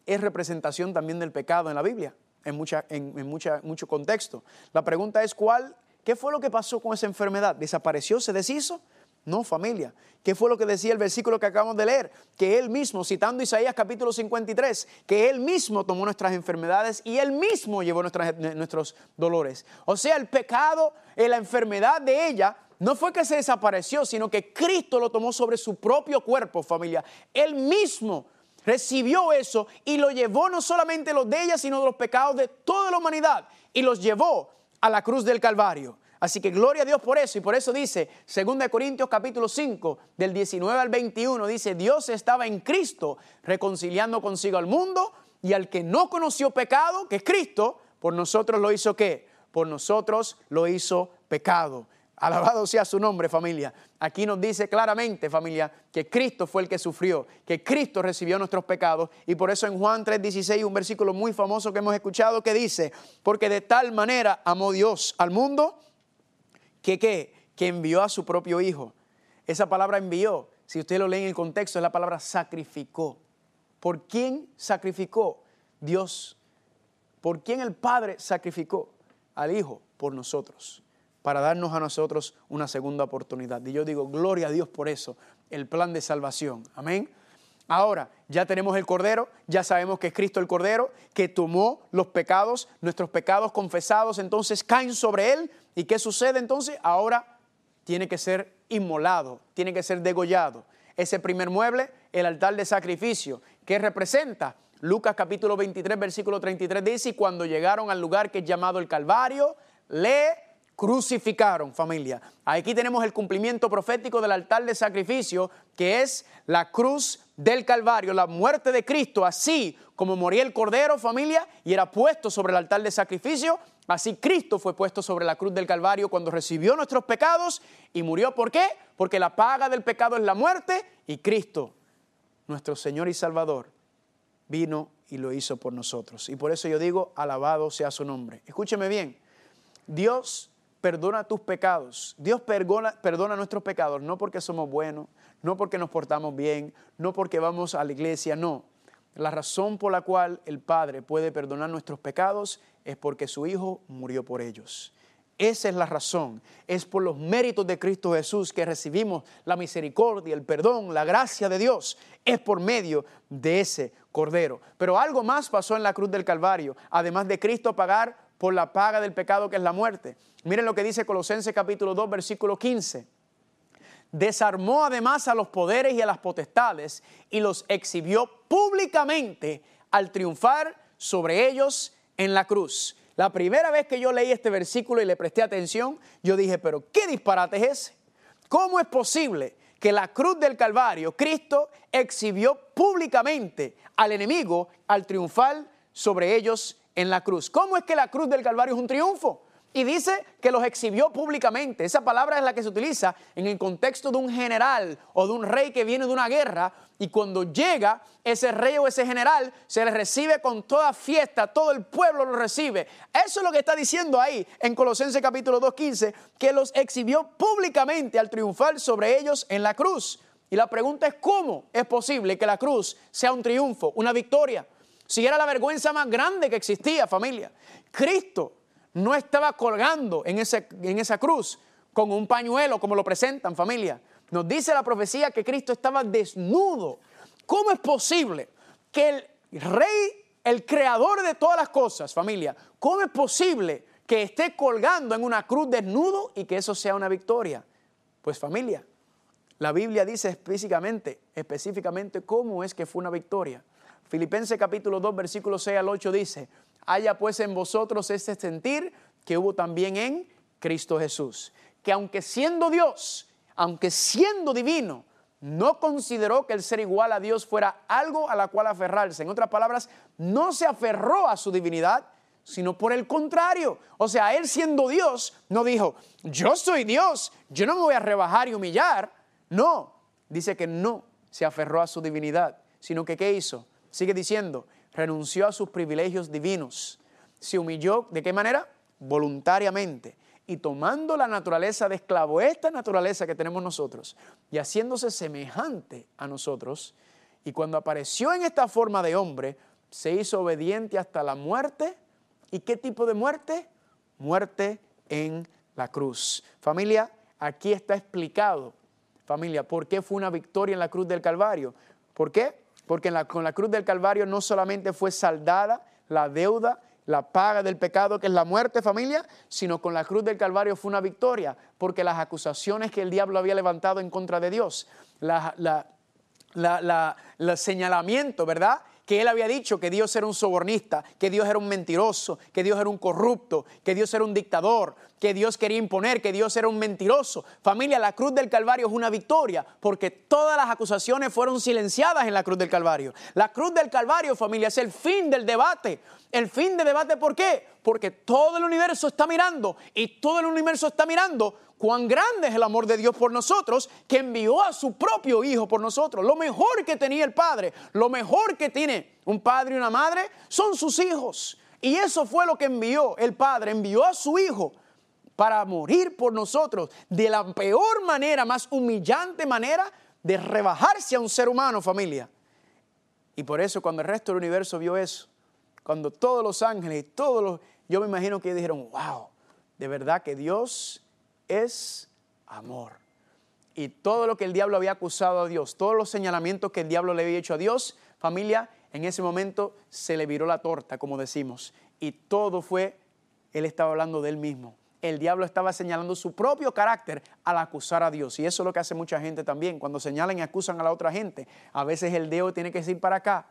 [SPEAKER 1] es representación también del pecado en la Biblia, en, mucha, en, mucha, mucho contexto. La pregunta es, ¿cuál, ¿qué fue lo que pasó con esa enfermedad? ¿Desapareció? ¿Se deshizo? No, familia. ¿Qué fue lo que decía el versículo que acabamos de leer? Que Él mismo, citando Isaías capítulo 53, que Él mismo tomó nuestras enfermedades y Él mismo llevó nuestros dolores. O sea, el pecado, la enfermedad de ella no fue que se desapareció, sino que Cristo lo tomó sobre su propio cuerpo, familia. Él mismo recibió eso y lo llevó no solamente los de ella, sino de los pecados de toda la humanidad y los llevó a la cruz del Calvario. Así que gloria a Dios por eso. Y por eso dice, 2 Corintios capítulo 5, del 19 al 21, dice, Dios estaba en Cristo reconciliando consigo al mundo y al que no conoció pecado, que es Cristo, por nosotros lo hizo qué? Por nosotros lo hizo pecado. Alabado sea su nombre, familia. Aquí nos dice claramente, familia, que Cristo fue el que sufrió, que Cristo recibió nuestros pecados. Y por eso en Juan 3:16, un versículo muy famoso que hemos escuchado, que dice, porque de tal manera amó Dios al mundo que qué? Que envió a su propio Hijo. Esa palabra envió, si usted lo lee en el contexto, es la palabra sacrificó. ¿Por quién sacrificó? Dios. ¿Por quién el Padre sacrificó al Hijo? Por nosotros, para darnos a nosotros una segunda oportunidad. Y yo digo, gloria a Dios por eso, el plan de salvación. Amén. Ahora, ya tenemos el Cordero, ya sabemos que es Cristo el Cordero, que tomó los pecados, nuestros pecados confesados, entonces caen sobre Él. ¿Y qué sucede entonces? Ahora tiene que ser inmolado, tiene que ser degollado. Ese primer mueble, el altar de sacrificio, que representa Lucas capítulo 23, versículo 33 dice, y cuando llegaron al lugar que es llamado el Calvario, le crucificaron, familia. Aquí tenemos el cumplimiento profético del altar de sacrificio, que es la cruz del Calvario, la muerte de Cristo, así como moría el Cordero, familia, y era puesto sobre el altar de sacrificio, así Cristo fue puesto sobre la cruz del Calvario cuando recibió nuestros pecados y murió. ¿Por qué? Porque la paga del pecado es la muerte y Cristo, nuestro Señor y Salvador, vino y lo hizo por nosotros. Y por eso yo digo, alabado sea su nombre. Escúcheme bien, Dios perdona tus pecados. Dios perdona, perdona nuestros pecados, no porque somos buenos, no porque nos portamos bien, no porque vamos a la iglesia, no. La razón por la cual el Padre puede perdonar nuestros pecados es porque su Hijo murió por ellos. Esa es la razón. Es por los méritos de Cristo Jesús que recibimos la misericordia, el perdón, la gracia de Dios. Es por medio de ese Cordero. Pero algo más pasó en la cruz del Calvario. Además de Cristo pagar por la paga del pecado que es la muerte. Miren lo que dice Colosenses capítulo 2, versículo 15. Desarmó además a los poderes y a las potestades y los exhibió públicamente al triunfar sobre ellos en la cruz. La primera vez que yo leí este versículo y le presté atención, yo dije, pero ¿qué disparate es ese? ¿Cómo es posible que la cruz del Calvario, Cristo exhibió públicamente al enemigo al triunfar sobre ellos en la cruz. ¿Cómo es que la cruz del Calvario es un triunfo? Y dice que los exhibió públicamente. Esa palabra es la que se utiliza en el contexto de un general o de un rey que viene de una guerra y cuando llega ese rey o ese general se le recibe con toda fiesta, todo el pueblo lo recibe. Eso es lo que está diciendo ahí en Colosenses capítulo 2.15, que los exhibió públicamente al triunfar sobre ellos en la cruz. Y la pregunta es cómo es posible que la cruz sea un triunfo, una victoria. Si era la vergüenza más grande que existía, familia. Cristo no estaba colgando en, ese, en esa cruz con un pañuelo como lo presentan, familia. Nos dice la profecía que Cristo estaba desnudo. ¿Cómo es posible que el rey, el creador de todas las cosas, familia, cómo es posible que esté colgando en una cruz desnudo y que eso sea una victoria? Pues familia, la Biblia dice específicamente, específicamente cómo es que fue una victoria. Filipenses capítulo 2, versículo 6 al 8 dice, haya pues en vosotros este sentir que hubo también en Cristo Jesús, que aunque siendo Dios, aunque siendo divino, no consideró que el ser igual a Dios fuera algo a la cual aferrarse. En otras palabras, no se aferró a su divinidad, sino por el contrario. O sea, él siendo Dios, no dijo, yo soy Dios, yo no me voy a rebajar y humillar. No, dice que no se aferró a su divinidad, sino que ¿qué hizo? Sigue diciendo, renunció a sus privilegios divinos. Se humilló, ¿de qué manera? Voluntariamente. Y tomando la naturaleza de esclavo, esta naturaleza que tenemos nosotros, y haciéndose semejante a nosotros, y cuando apareció en esta forma de hombre, se hizo obediente hasta la muerte. ¿Y qué tipo de muerte? Muerte en la cruz. Familia, aquí está explicado, familia, por qué fue una victoria en la cruz del Calvario. ¿Por qué? Porque con la cruz del Calvario no solamente fue saldada la deuda, la paga del pecado, que es la muerte, familia, sino con la cruz del Calvario fue una victoria, porque las acusaciones que el diablo había levantado en contra de Dios, la, la, señalamiento, ¿verdad? Que él había dicho que Dios era un sobornista, que Dios era un mentiroso, que Dios era un corrupto, que Dios era un dictador, que Dios quería imponer, que Dios era un mentiroso. Familia, la cruz del Calvario es una victoria porque todas las acusaciones fueron silenciadas en la cruz del Calvario. La cruz del Calvario, familia, es el fin del debate. El fin del debate, ¿por qué? Porque todo el universo está mirando y todo el universo está mirando cuán grande es el amor de Dios por nosotros, que envió a su propio Hijo por nosotros. Lo mejor que tenía el Padre, lo mejor que tiene un padre y una madre son sus hijos. Y eso fue lo que envió el Padre, envió a su Hijo para morir por nosotros de la peor manera, más humillante manera de rebajarse a un ser humano, familia. Y por eso cuando el resto del universo vio eso, cuando todos los ángeles y todos los, yo me imagino que dijeron, wow, de verdad que Dios es amor. Y todo lo que el diablo había acusado a Dios, todos los señalamientos que el diablo le había hecho a Dios, familia, en ese momento se le viró la torta, como decimos. Y todo fue, él estaba hablando de él mismo. El diablo estaba señalando su propio carácter al acusar a Dios. Y eso es lo que hace mucha gente también. Cuando señalan y acusan a la otra gente, a veces el dedo tiene que ir para acá.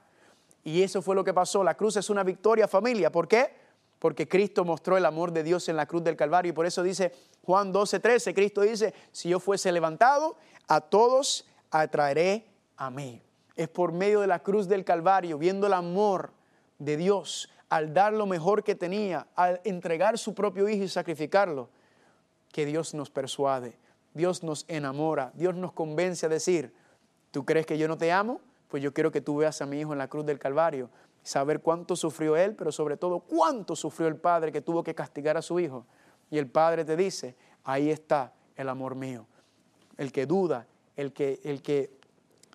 [SPEAKER 1] Y eso fue lo que pasó. La cruz es una victoria, familia. ¿Por qué? Porque Cristo mostró el amor de Dios en la cruz del Calvario. Y por eso dice Juan 12, 13, Cristo dice, si yo fuese levantado, a todos atraeré a mí. Es por medio de la cruz del Calvario, viendo el amor de Dios, al dar lo mejor que tenía, al entregar su propio Hijo y sacrificarlo, que Dios nos persuade, Dios nos enamora, Dios nos convence a decir, ¿tú crees que yo no te amo? Pues yo quiero que tú veas a mi Hijo en la cruz del Calvario saber cuánto sufrió él, pero sobre todo cuánto sufrió el padre que tuvo que castigar a su hijo. Y el padre te dice, ahí está el amor mío. El que duda, el que, el que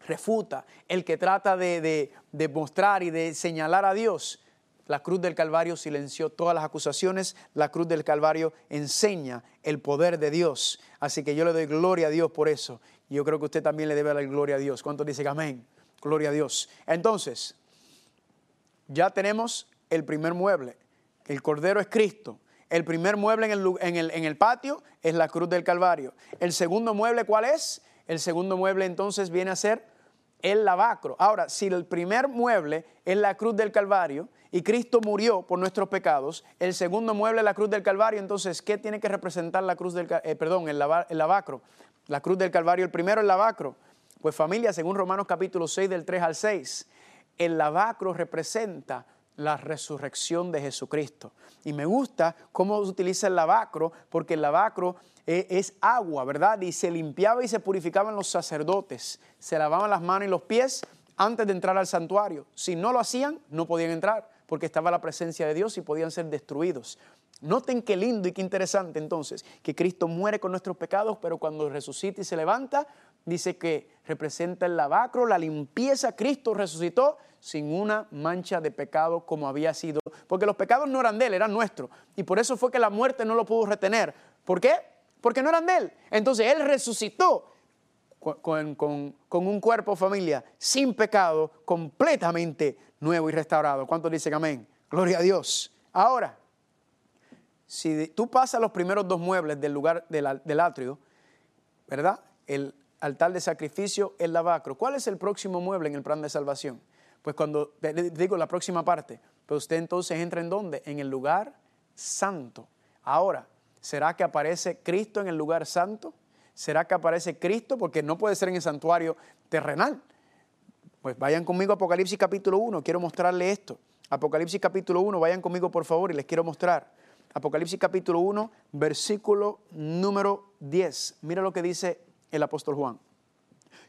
[SPEAKER 1] refuta, el que trata de, de, mostrar y de señalar a Dios, la cruz del Calvario silenció todas las acusaciones, la cruz del Calvario enseña el poder de Dios. Así que yo le doy gloria a Dios por eso. Y yo creo que usted también le debe dar gloria a Dios. ¿Cuántos dicen amén? Gloria a Dios. Entonces, ya tenemos el primer mueble. El Cordero es Cristo. El primer mueble en el, patio es la cruz del Calvario. El segundo mueble, ¿cuál es? El segundo mueble entonces viene a ser el lavacro. Ahora, si el primer mueble es la cruz del Calvario y Cristo murió por nuestros pecados, el segundo mueble es la cruz del Calvario, entonces, ¿qué tiene que representar la cruz del eh, perdón, el, el lavacro? La cruz del Calvario, el primero el lavacro. Pues familia, según Romanos capítulo 6 del 3 al 6, el lavacro representa la resurrección de Jesucristo. Y me gusta cómo se utiliza el lavacro, porque el lavacro e, es, agua, ¿verdad? Y se limpiaba y se purificaban los sacerdotes. Se lavaban las manos y los pies antes de entrar al santuario. Si no lo hacían, no podían entrar, porque estaba la presencia de Dios y podían ser destruidos. Noten qué lindo y qué interesante entonces, que Cristo muere con nuestros pecados, pero cuando resucita y se levanta, dice que representa el lavacro, la limpieza. Cristo resucitó sin una mancha de pecado como había sido. Porque los pecados no eran de Él, eran nuestros. Y por eso fue que la muerte no lo pudo retener. ¿Por qué? Porque no eran de Él. Entonces Él resucitó con, un cuerpo, familia, sin pecado, completamente nuevo y restaurado. ¿Cuántos dicen amén? Gloria a Dios. Ahora, si tú pasas los primeros dos muebles del lugar del atrio, ¿verdad? El altar de sacrificio, el lavacro. ¿Cuál es el próximo mueble en el plan de salvación? Pues cuando digo la próxima parte, pues usted entonces entra en dónde? En el lugar santo. Ahora, ¿será que aparece Cristo en el lugar santo? ¿Será que aparece Cristo? Porque no puede ser en el santuario terrenal. Pues vayan conmigo a Apocalipsis capítulo 1, quiero mostrarle esto. Apocalipsis capítulo 1, vayan conmigo por favor y les quiero mostrar. Apocalipsis capítulo 1, versículo número 10. Mira lo que dice el apóstol Juan.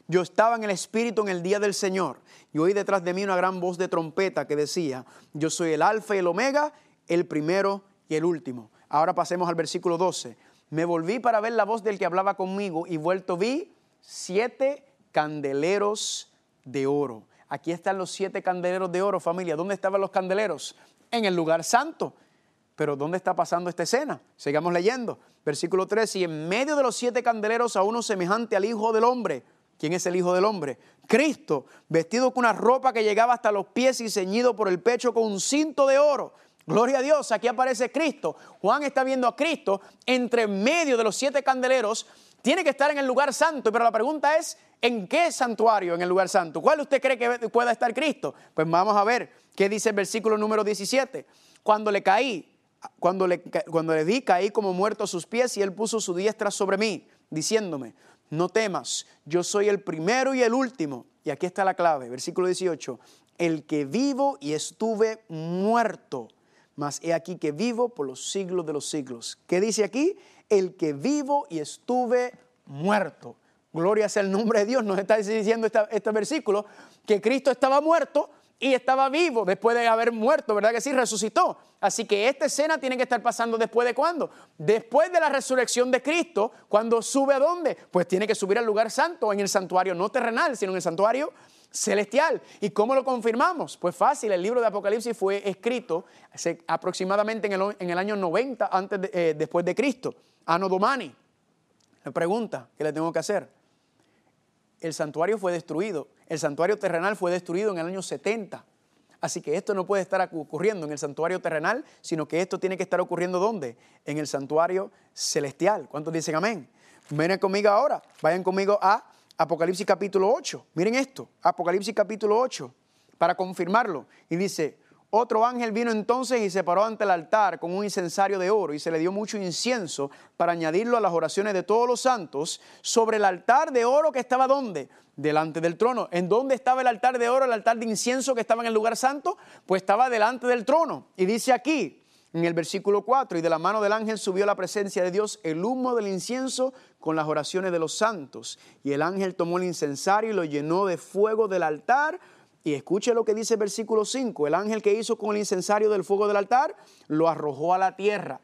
[SPEAKER 1] Yo estaba en el Espíritu en el día del Señor y oí detrás de mí una gran voz de trompeta que decía, yo soy el alfa y el omega, el primero y el último. Ahora pasemos al versículo 12. Me volví para ver la voz del que hablaba conmigo y vuelto vi siete candeleros de oro. Aquí están los siete candeleros de oro, familia. ¿Dónde estaban los candeleros? En el lugar santo. Pero ¿dónde está pasando esta escena? Sigamos leyendo. Versículo 13. Y en medio de los siete candeleros a uno semejante al Hijo del Hombre. ¿Quién es el Hijo del Hombre? Cristo, vestido con una ropa que llegaba hasta los pies y ceñido por el pecho con un cinto de oro. Gloria a Dios, aquí aparece Cristo. Juan está viendo a Cristo entre medio de los siete candeleros. Tiene que estar en el lugar santo, pero la pregunta es, ¿en qué santuario en el lugar santo? ¿Cuál usted cree que pueda estar Cristo? Pues vamos a ver qué dice el versículo número 17. Cuando le caí, cuando le, cuando le di, caí como muerto a sus pies y él puso su diestra sobre mí, diciéndome, no temas, yo soy el primero y el último. Y aquí está la clave, versículo 18, el que vivo y estuve muerto, mas he aquí que vivo por los siglos de los siglos. ¿Qué dice aquí? El que vivo y estuve muerto. Gloria sea el nombre de Dios, nos está diciendo este versículo, que Cristo estaba muerto, y estaba vivo después de haber muerto, ¿verdad que sí? Resucitó. Así que esta escena tiene que estar pasando después de cuándo? Después de la resurrección de Cristo, cuando sube a dónde? Pues tiene que subir al lugar santo, en el santuario no terrenal, sino en el santuario celestial. ¿Y cómo lo confirmamos? Pues fácil, el libro de Apocalipsis fue escrito aproximadamente en el, en el año 90 antes eh, después de Cristo, Ano Domani. La pregunta que le tengo que hacer, el santuario fue destruido. El santuario terrenal fue destruido en el año 70. Así que esto no puede estar ocurriendo en el santuario terrenal, sino que esto tiene que estar ocurriendo ¿dónde? En el santuario celestial. ¿Cuántos dicen amén? Miren conmigo ahora, vayan conmigo a Apocalipsis capítulo 8. Miren esto, Apocalipsis capítulo 8, para confirmarlo. Y dice, otro ángel vino entonces y se paró ante el altar con un incensario de oro y se le dio mucho incienso para añadirlo a las oraciones de todos los santos sobre el altar de oro que estaba donde? Delante del trono. ¿En dónde estaba el altar de oro, el altar de incienso que estaba en el lugar santo? Pues estaba delante del trono. Y dice aquí, en el versículo 4, y de la mano del ángel subió la presencia de Dios el humo del incienso con las oraciones de los santos. Y el ángel tomó el incensario y lo llenó de fuego del altar y escuche lo que dice el versículo 5. El ángel que hizo con el incensario del fuego del altar lo arrojó a la tierra.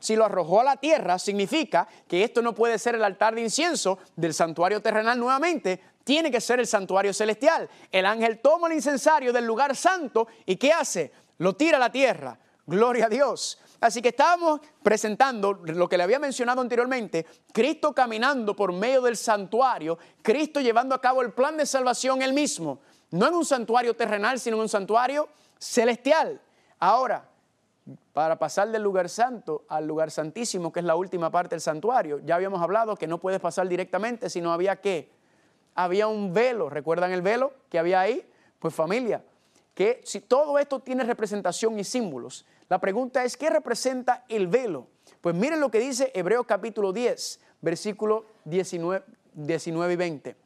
[SPEAKER 1] Si lo arrojó a la tierra, significa que esto no puede ser el altar de incienso del santuario terrenal nuevamente, tiene que ser el santuario celestial. El ángel toma el incensario del lugar santo y ¿qué hace? Lo tira a la tierra. Gloria a Dios. Así que estábamos presentando lo que le había mencionado anteriormente, Cristo caminando por medio del santuario, Cristo llevando a cabo el plan de salvación él mismo no en un santuario terrenal, sino en un santuario celestial. Ahora, para pasar del lugar santo al lugar santísimo, que es la última parte del santuario, ya habíamos hablado que no puedes pasar directamente, sino había que, había un velo, ¿recuerdan el velo que había ahí? Pues familia, que si todo esto tiene representación y símbolos, la pregunta es, ¿qué representa el velo? Pues miren lo que dice Hebreos capítulo 10, versículo 19, 19 y 20.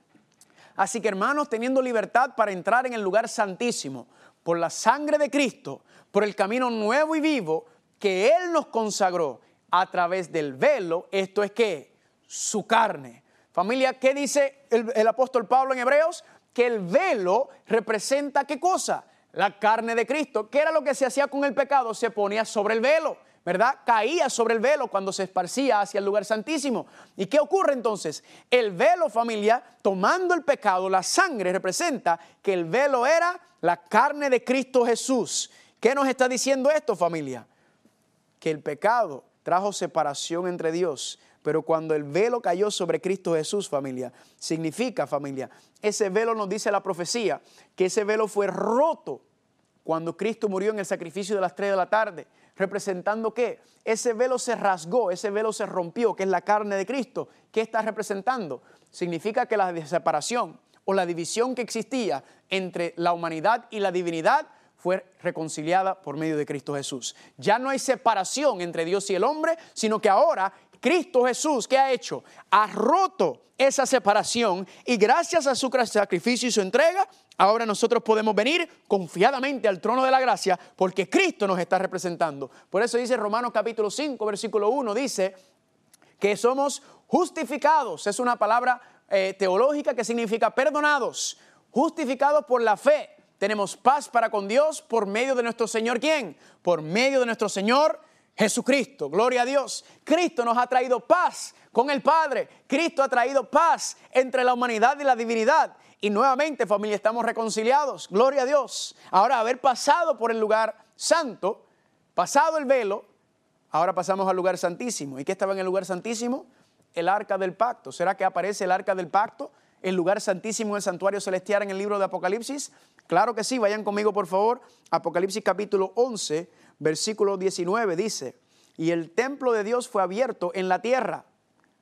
[SPEAKER 1] Así que hermanos, teniendo libertad para entrar en el lugar santísimo por la sangre de Cristo, por el camino nuevo y vivo que Él nos consagró a través del velo, esto es que su carne. Familia, ¿qué dice el, apóstol Pablo en Hebreos? Que el velo representa qué cosa? La carne de Cristo. ¿Qué era lo que se hacía con el pecado? Se ponía sobre el velo. ¿Verdad? Caía sobre el velo cuando se esparcía hacia el lugar santísimo. ¿Y qué ocurre entonces? El velo, familia, tomando el pecado, la sangre representa que el velo era la carne de Cristo Jesús. ¿Qué nos está diciendo esto, familia? Que el pecado trajo separación entre Dios. Pero cuando el velo cayó sobre Cristo Jesús, familia, significa, familia, ese velo nos dice la profecía, que ese velo fue roto cuando Cristo murió en el sacrificio de las tres de la tarde representando qué? Ese velo se rasgó, ese velo se rompió, que es la carne de Cristo. ¿Qué está representando? Significa que la separación o la división que existía entre la humanidad y la divinidad fue reconciliada por medio de Cristo Jesús. Ya no hay separación entre Dios y el hombre, sino que ahora Cristo Jesús, ¿qué ha hecho? Ha roto esa separación y gracias a su sacrificio y su entrega, ahora nosotros podemos venir confiadamente al trono de la gracia porque Cristo nos está representando. Por eso dice Romanos capítulo 5, versículo 1, dice que somos justificados. Es una palabra eh, teológica que significa perdonados, justificados por la fe. Tenemos paz para con Dios por medio de nuestro Señor, ¿quién? Por medio de nuestro Señor Jesucristo. Gloria a Dios. Cristo nos ha traído paz con el Padre. Cristo ha traído paz entre la humanidad y la divinidad. Y nuevamente, familia, estamos reconciliados. Gloria a Dios. Ahora, haber pasado por el lugar santo, pasado el velo, ahora pasamos al lugar santísimo. ¿Y qué estaba en el lugar santísimo? El arca del pacto. ¿Será que aparece el arca del pacto? El lugar santísimo el santuario celestial en el libro de Apocalipsis. Claro que sí, vayan conmigo por favor. Apocalipsis capítulo 11, versículo 19 dice, y el templo de Dios fue abierto en la tierra.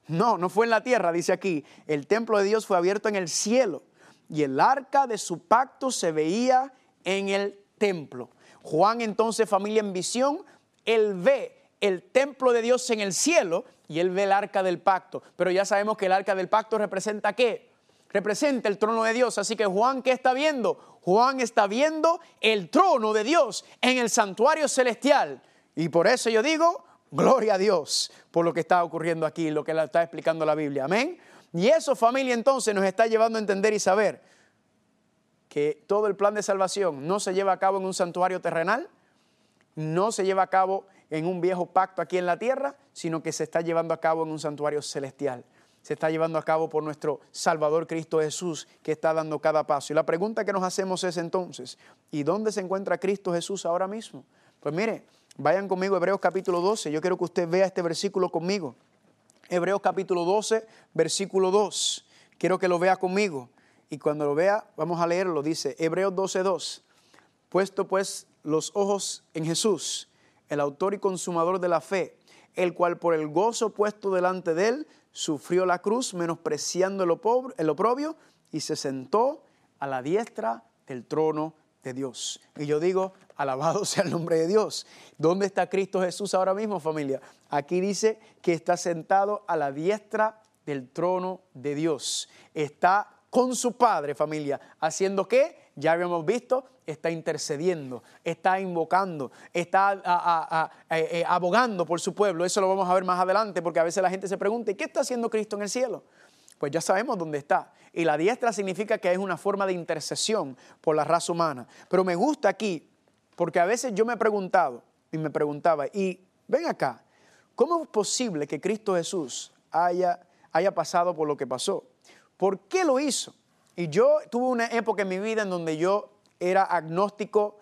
[SPEAKER 1] No, no fue en la tierra, dice aquí. El templo de Dios fue abierto en el cielo y el arca de su pacto se veía en el templo. Juan entonces, familia en visión, él ve el templo de Dios en el cielo y él ve el arca del pacto. Pero ya sabemos que el arca del pacto representa qué? Representa el trono de Dios. Así que Juan, ¿qué está viendo? Juan está viendo el trono de Dios en el santuario celestial. Y por eso yo digo, gloria a Dios por lo que está ocurriendo aquí, lo que está explicando la Biblia. Amén. Y eso familia entonces nos está llevando a entender y saber que todo el plan de salvación no se lleva a cabo en un santuario terrenal, no se lleva a cabo en un viejo pacto aquí en la tierra, sino que se está llevando a cabo en un santuario celestial. Se está llevando a cabo por nuestro Salvador Cristo Jesús, que está dando cada paso. Y la pregunta que nos hacemos es entonces, ¿y dónde se encuentra Cristo Jesús ahora mismo? Pues mire, vayan conmigo a Hebreos capítulo 12. Yo quiero que usted vea este versículo conmigo. Hebreos capítulo 12, versículo 2. Quiero que lo vea conmigo. Y cuando lo vea, vamos a leerlo. Dice Hebreos 12, 2. Puesto pues los ojos en Jesús, el autor y consumador de la fe, el cual por el gozo puesto delante de él, sufrió la cruz, menospreciando el oprobio, y se sentó a la diestra del trono de Dios. Y yo digo, alabado sea el nombre de Dios. ¿Dónde está Cristo Jesús ahora mismo, familia? Aquí dice que está sentado a la diestra del trono de Dios. Está con su Padre, familia, haciendo qué? Ya habíamos visto, está intercediendo, está invocando, está eh, eh, abogando por su pueblo. Eso lo vamos a ver más adelante porque a veces la gente se pregunta, ¿y qué está haciendo Cristo en el cielo? Pues ya sabemos dónde está. Y la diestra significa que es una forma de intercesión por la raza humana. Pero me gusta aquí, porque a veces yo me he preguntado y me preguntaba, y ven acá, ¿cómo es posible que Cristo Jesús haya, haya pasado por lo que pasó? ¿Por qué lo hizo? Y yo tuve una época en mi vida en donde yo era agnóstico,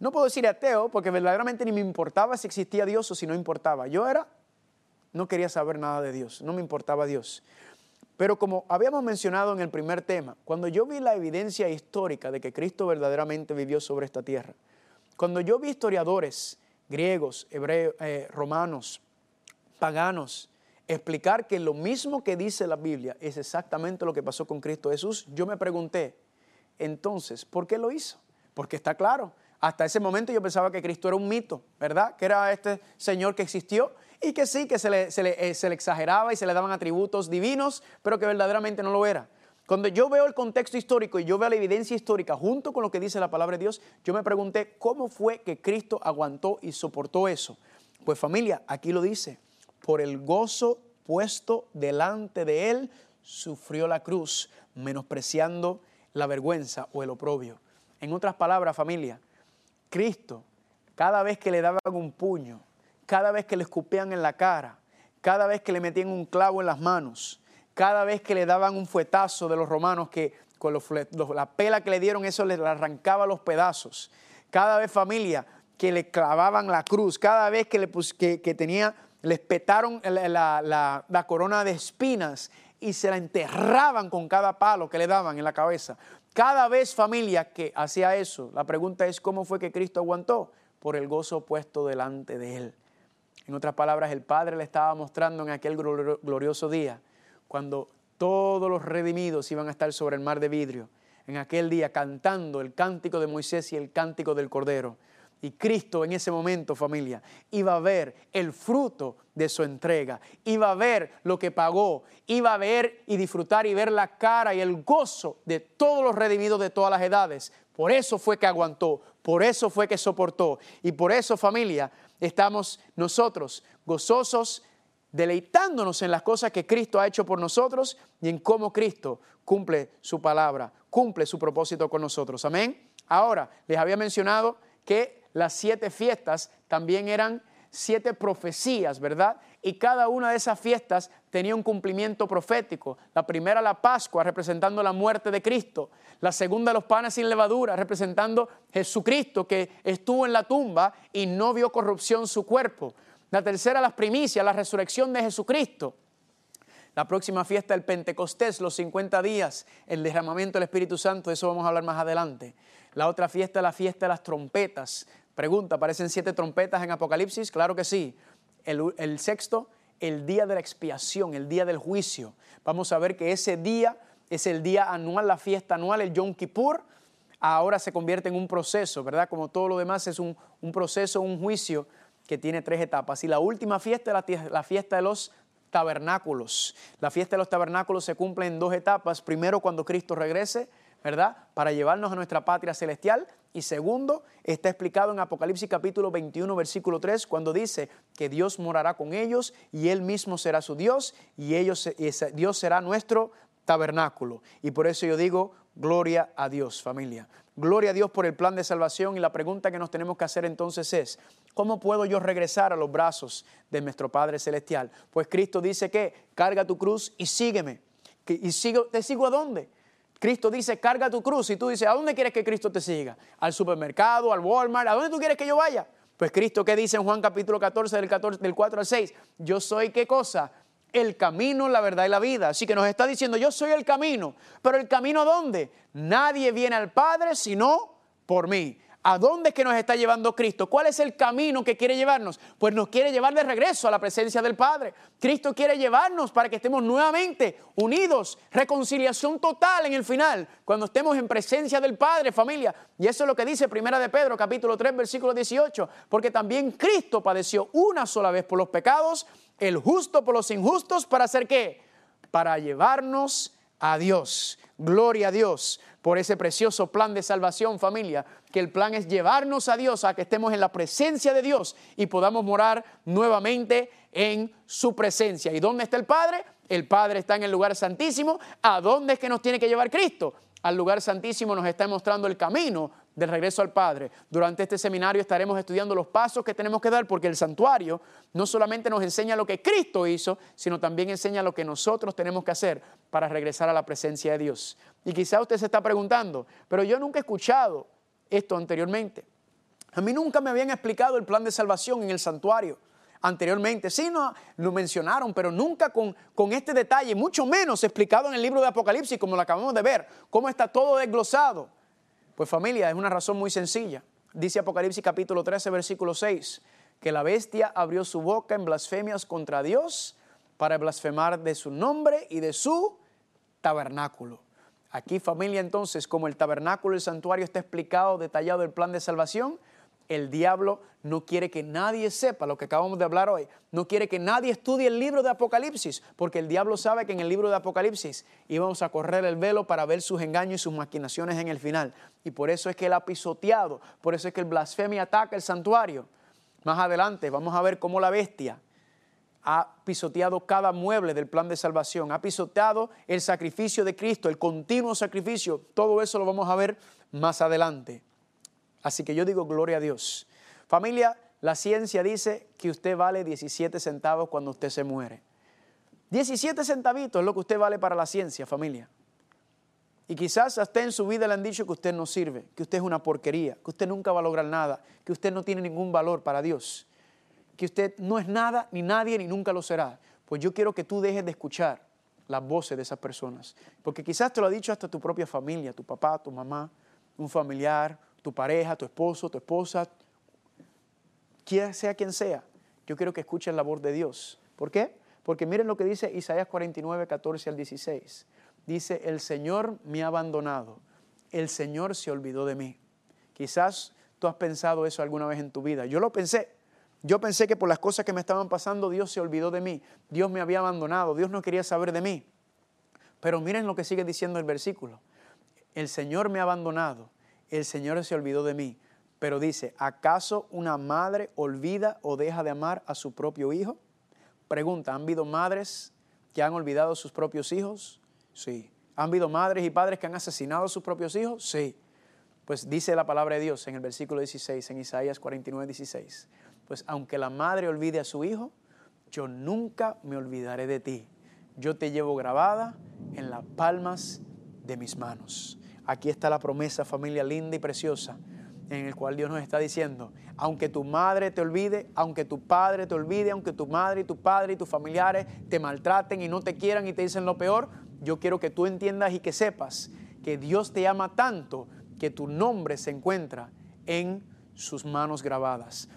[SPEAKER 1] no puedo decir ateo, porque verdaderamente ni me importaba si existía Dios o si no importaba. Yo era, no quería saber nada de Dios, no me importaba Dios. Pero como habíamos mencionado en el primer tema, cuando yo vi la evidencia histórica de que Cristo verdaderamente vivió sobre esta tierra, cuando yo vi historiadores griegos, hebreos, eh, romanos, paganos, explicar que lo mismo que dice la Biblia es exactamente lo que pasó con Cristo Jesús, yo me pregunté, entonces, ¿por qué lo hizo? Porque está claro, hasta ese momento yo pensaba que Cristo era un mito, ¿verdad? Que era este Señor que existió y que sí, que se le, eh, se le, exageraba y se le daban atributos divinos, pero que verdaderamente no lo era. Cuando yo veo el contexto histórico y yo veo la evidencia histórica junto con lo que dice la palabra de Dios, yo me pregunté cómo fue que Cristo aguantó y soportó eso. Pues familia, aquí lo dice, por el gozo puesto delante de él, sufrió la cruz, menospreciando la vergüenza o el oprobio. En otras palabras, familia, Cristo, cada vez que le daban un puño, cada vez que le escupían en la cara, cada vez que le metían un clavo en las manos, cada vez que le daban un fuetazo de los romanos que con la pela que le dieron eso le arrancaba los pedazos, cada vez familia que le clavaban la cruz, cada vez que, le que, tenía, les petaron la, la corona de espinas y se la enterraban con cada palo que le daban en la cabeza. Cada vez familia que hacía eso, la pregunta es cómo fue que Cristo aguantó por el gozo puesto delante de él. En otras palabras, el Padre le estaba mostrando en aquel glorioso día, cuando todos los redimidos iban a estar sobre el mar de vidrio, en aquel día cantando el cántico de Moisés y el cántico del Cordero. Y Cristo en ese momento, familia, iba a ver el fruto de su entrega, iba a ver lo que pagó, iba a ver y disfrutar y ver la cara y el gozo de todos los redimidos de todas las edades. Por eso fue que aguantó, por eso fue que soportó. Y por eso, familia, estamos nosotros gozosos, deleitándonos en las cosas que Cristo ha hecho por nosotros y en cómo Cristo cumple su palabra, cumple su propósito con nosotros. Amén. Ahora, les había mencionado que las siete fiestas también eran siete profecías, ¿verdad? Y cada una de esas fiestas tenía un cumplimiento profético. La primera, la Pascua, representando la muerte de Cristo. La segunda, los panes sin levadura, representando Jesucristo que estuvo en la tumba y no vio corrupción su cuerpo. La tercera, las primicias, la resurrección de Jesucristo. La próxima fiesta, el Pentecostés, los 50 días, el derramamiento del Espíritu Santo, de eso vamos a hablar más adelante. La otra fiesta, la fiesta de las trompetas, Pregunta, ¿aparecen siete trompetas en Apocalipsis? Claro que sí. El, sexto, el día de la expiación, el día del juicio. Vamos a ver que ese día es el día anual, la fiesta anual, el Yom Kippur. Ahora se convierte en un proceso, ¿verdad? Como todo lo demás es un, proceso, un juicio que tiene tres etapas. Y la última fiesta es la fiesta de los tabernáculos. La fiesta de los tabernáculos se cumple en dos etapas. Primero, cuando Cristo regrese, ¿verdad? Para llevarnos a nuestra patria celestial. Y segundo, está explicado en Apocalipsis capítulo 21, versículo 3, cuando dice que Dios morará con ellos y Él mismo será su Dios y ellos, Dios será nuestro tabernáculo. Y por eso yo digo, gloria a Dios, familia. Gloria a Dios por el plan de salvación y la pregunta que nos tenemos que hacer entonces es, ¿cómo puedo yo regresar a los brazos de nuestro Padre Celestial? Pues Cristo dice que carga tu cruz y sígueme. ¿Y sigo, te sigo a dónde? Cristo dice, carga tu cruz. Y tú dices, ¿a dónde quieres que Cristo te siga? ¿Al supermercado, al Walmart? ¿A dónde tú quieres que yo vaya? Pues Cristo, ¿qué dice en Juan capítulo 14 del, 14, del 4 al 6? Yo soy qué cosa? El camino, la verdad y la vida. Así que nos está diciendo, yo soy el camino. Pero el camino dónde? Nadie viene al Padre sino por mí. ¿A dónde es que nos está llevando Cristo? ¿Cuál es el camino que quiere llevarnos? Pues nos quiere llevar de regreso a la presencia del Padre. Cristo quiere llevarnos para que estemos nuevamente unidos, reconciliación total en el final, cuando estemos en presencia del Padre, familia. Y eso es lo que dice Primera de Pedro, capítulo 3, versículo 18, porque también Cristo padeció una sola vez por los pecados, el justo por los injustos, para hacer qué? Para llevarnos a Dios. Gloria a Dios por ese precioso plan de salvación, familia, que el plan es llevarnos a Dios, a que estemos en la presencia de Dios y podamos morar nuevamente en su presencia. ¿Y dónde está el Padre? El Padre está en el lugar santísimo. ¿A dónde es que nos tiene que llevar Cristo? Al lugar santísimo nos está mostrando el camino del regreso al Padre. Durante este seminario estaremos estudiando los pasos que tenemos que dar porque el santuario no solamente nos enseña lo que Cristo hizo, sino también enseña lo que nosotros tenemos que hacer para regresar a la presencia de Dios. Y quizá usted se está preguntando, pero yo nunca he escuchado esto anteriormente. A mí nunca me habían explicado el plan de salvación en el santuario anteriormente. Sí, no, lo mencionaron, pero nunca con, con este detalle, mucho menos explicado en el libro de Apocalipsis, como lo acabamos de ver, cómo está todo desglosado. Pues familia, es una razón muy sencilla. Dice Apocalipsis capítulo 13, versículo 6, que la bestia abrió su boca en blasfemias contra Dios para blasfemar de su nombre y de su tabernáculo. Aquí familia entonces, como el tabernáculo el santuario está explicado, detallado el plan de salvación, el diablo no quiere que nadie sepa lo que acabamos de hablar hoy. No quiere que nadie estudie el libro de Apocalipsis, porque el diablo sabe que en el libro de Apocalipsis íbamos a correr el velo para ver sus engaños y sus maquinaciones en el final. Y por eso es que él ha pisoteado, por eso es que el blasfemia ataca el santuario. Más adelante vamos a ver cómo la bestia ha pisoteado cada mueble del plan de salvación, ha pisoteado el sacrificio de Cristo, el continuo sacrificio. Todo eso lo vamos a ver más adelante. Así que yo digo gloria a Dios. Familia, la ciencia dice que usted vale 17 centavos cuando usted se muere. 17 centavitos es lo que usted vale para la ciencia, familia. Y quizás hasta en su vida le han dicho que usted no sirve, que usted es una porquería, que usted nunca va a lograr nada, que usted no tiene ningún valor para Dios, que usted no es nada, ni nadie, ni nunca lo será. Pues yo quiero que tú dejes de escuchar las voces de esas personas. Porque quizás te lo ha dicho hasta tu propia familia, tu papá, tu mamá, un familiar, tu pareja, tu esposo, tu esposa, quien sea quien sea, yo quiero que escuchen la voz de Dios. ¿Por qué? Porque miren lo que dice Isaías 49, 14 al 16. Dice, el Señor me ha abandonado, el Señor se olvidó de mí. Quizás tú has pensado eso alguna vez en tu vida. Yo lo pensé. Yo pensé que por las cosas que me estaban pasando Dios se olvidó de mí. Dios me había abandonado. Dios no quería saber de mí. Pero miren lo que sigue diciendo el versículo. El Señor me ha abandonado el Señor se olvidó de mí. Pero dice, ¿acaso una madre olvida o deja de amar a su propio hijo? Pregunta, ¿han habido madres que han olvidado sus propios hijos? Sí. ¿Han habido madres y padres que han asesinado a sus propios hijos? Sí. Pues dice la palabra de Dios en el versículo 16, en Isaías 49, 16. Pues aunque la madre olvide a su hijo, yo nunca me olvidaré de ti. Yo te llevo grabada en las palmas de mis manos. Aquí está la promesa, familia linda y preciosa, en el cual Dios nos está diciendo, aunque tu madre te olvide, aunque tu padre te olvide, aunque tu madre y tu padre y tus familiares te maltraten y no te quieran y te dicen lo peor, yo quiero que tú entiendas y que sepas que Dios te ama tanto que tu nombre se encuentra en sus manos grabadas.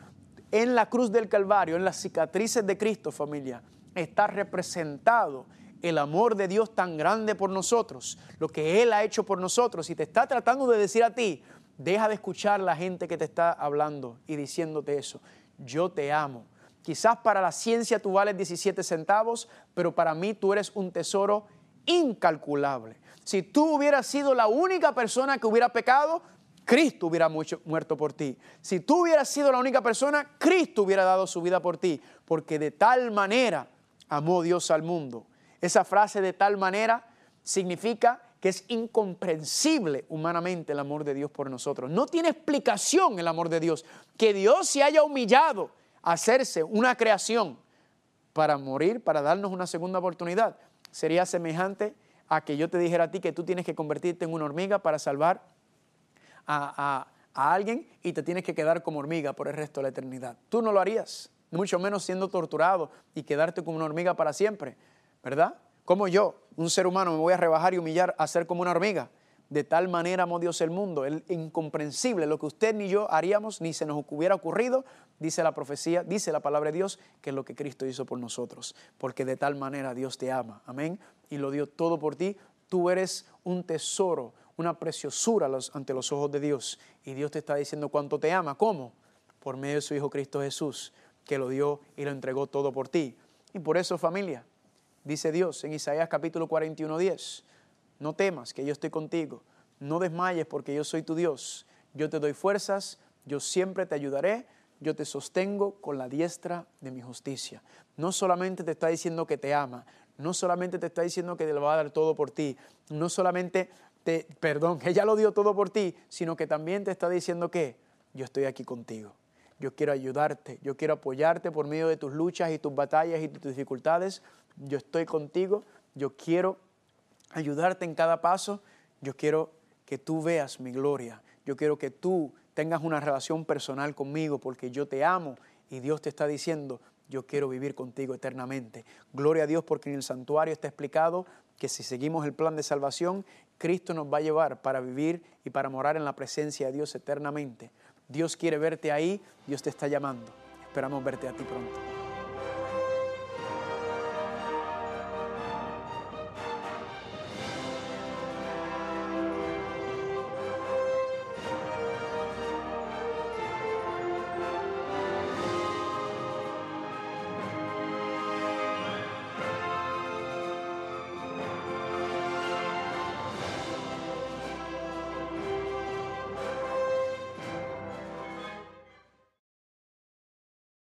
[SPEAKER 1] En la cruz del Calvario, en las cicatrices de Cristo, familia, está representado el amor de Dios tan grande por nosotros, lo que Él ha hecho por nosotros, y te está tratando de decir a ti, deja de escuchar la gente que te está hablando y diciéndote eso, yo te amo. Quizás para la ciencia tú vales 17 centavos, pero para mí tú eres un tesoro incalculable. Si tú hubieras sido la única persona que hubiera pecado, Cristo hubiera muerto por ti. Si tú hubieras sido la única persona, Cristo hubiera dado su vida por ti, porque de tal manera amó Dios al mundo. Esa frase de tal manera significa que es incomprensible humanamente el amor de Dios por nosotros. No tiene explicación el amor de Dios. Que Dios se haya humillado a hacerse una creación para morir, para darnos una segunda oportunidad, sería semejante a que yo te dijera a ti que tú tienes que convertirte en una hormiga para salvar a, a alguien y te tienes que quedar como hormiga por el resto de la eternidad. Tú no lo harías, mucho menos siendo torturado y quedarte como una hormiga para siempre, ¿verdad? Como yo, un ser humano, me voy a rebajar y humillar a ser como una hormiga. De tal manera amó Dios el mundo, es incomprensible, lo que usted ni yo haríamos, ni se nos hubiera ocurrido, dice la profecía, dice la palabra de Dios, que es lo que Cristo hizo por nosotros, porque de tal manera Dios te ama, amén, y lo dio todo por ti, tú eres un tesoro, una preciosura ante los ojos de Dios, y Dios te está diciendo cuánto te ama, ¿cómo? Por medio de su Hijo Cristo Jesús, que lo dio y lo entregó todo por ti. Y por eso familia, dice Dios en Isaías capítulo 41, 10, no temas que yo estoy contigo, no desmayes porque yo soy tu Dios, yo te doy fuerzas, yo siempre te ayudaré, yo te sostengo con la diestra de mi justicia. No solamente te está diciendo que te ama, no solamente te está diciendo que te lo va a dar todo por ti, no solamente te, perdón, que ella lo dio todo por ti, sino que también te está diciendo que yo estoy aquí contigo. Yo quiero ayudarte, yo quiero apoyarte por medio de tus luchas y tus batallas y tus dificultades, yo estoy contigo, yo quiero ayudarte en cada paso, yo quiero que tú veas mi gloria, yo quiero que tú tengas una relación personal conmigo porque yo te amo y Dios te está diciendo, yo quiero vivir contigo eternamente. Gloria a Dios porque en el santuario está explicado que si seguimos el plan de salvación, Cristo nos va a llevar para vivir y para morar en la presencia de Dios eternamente. Dios quiere verte ahí, Dios te está llamando. Esperamos verte a ti pronto.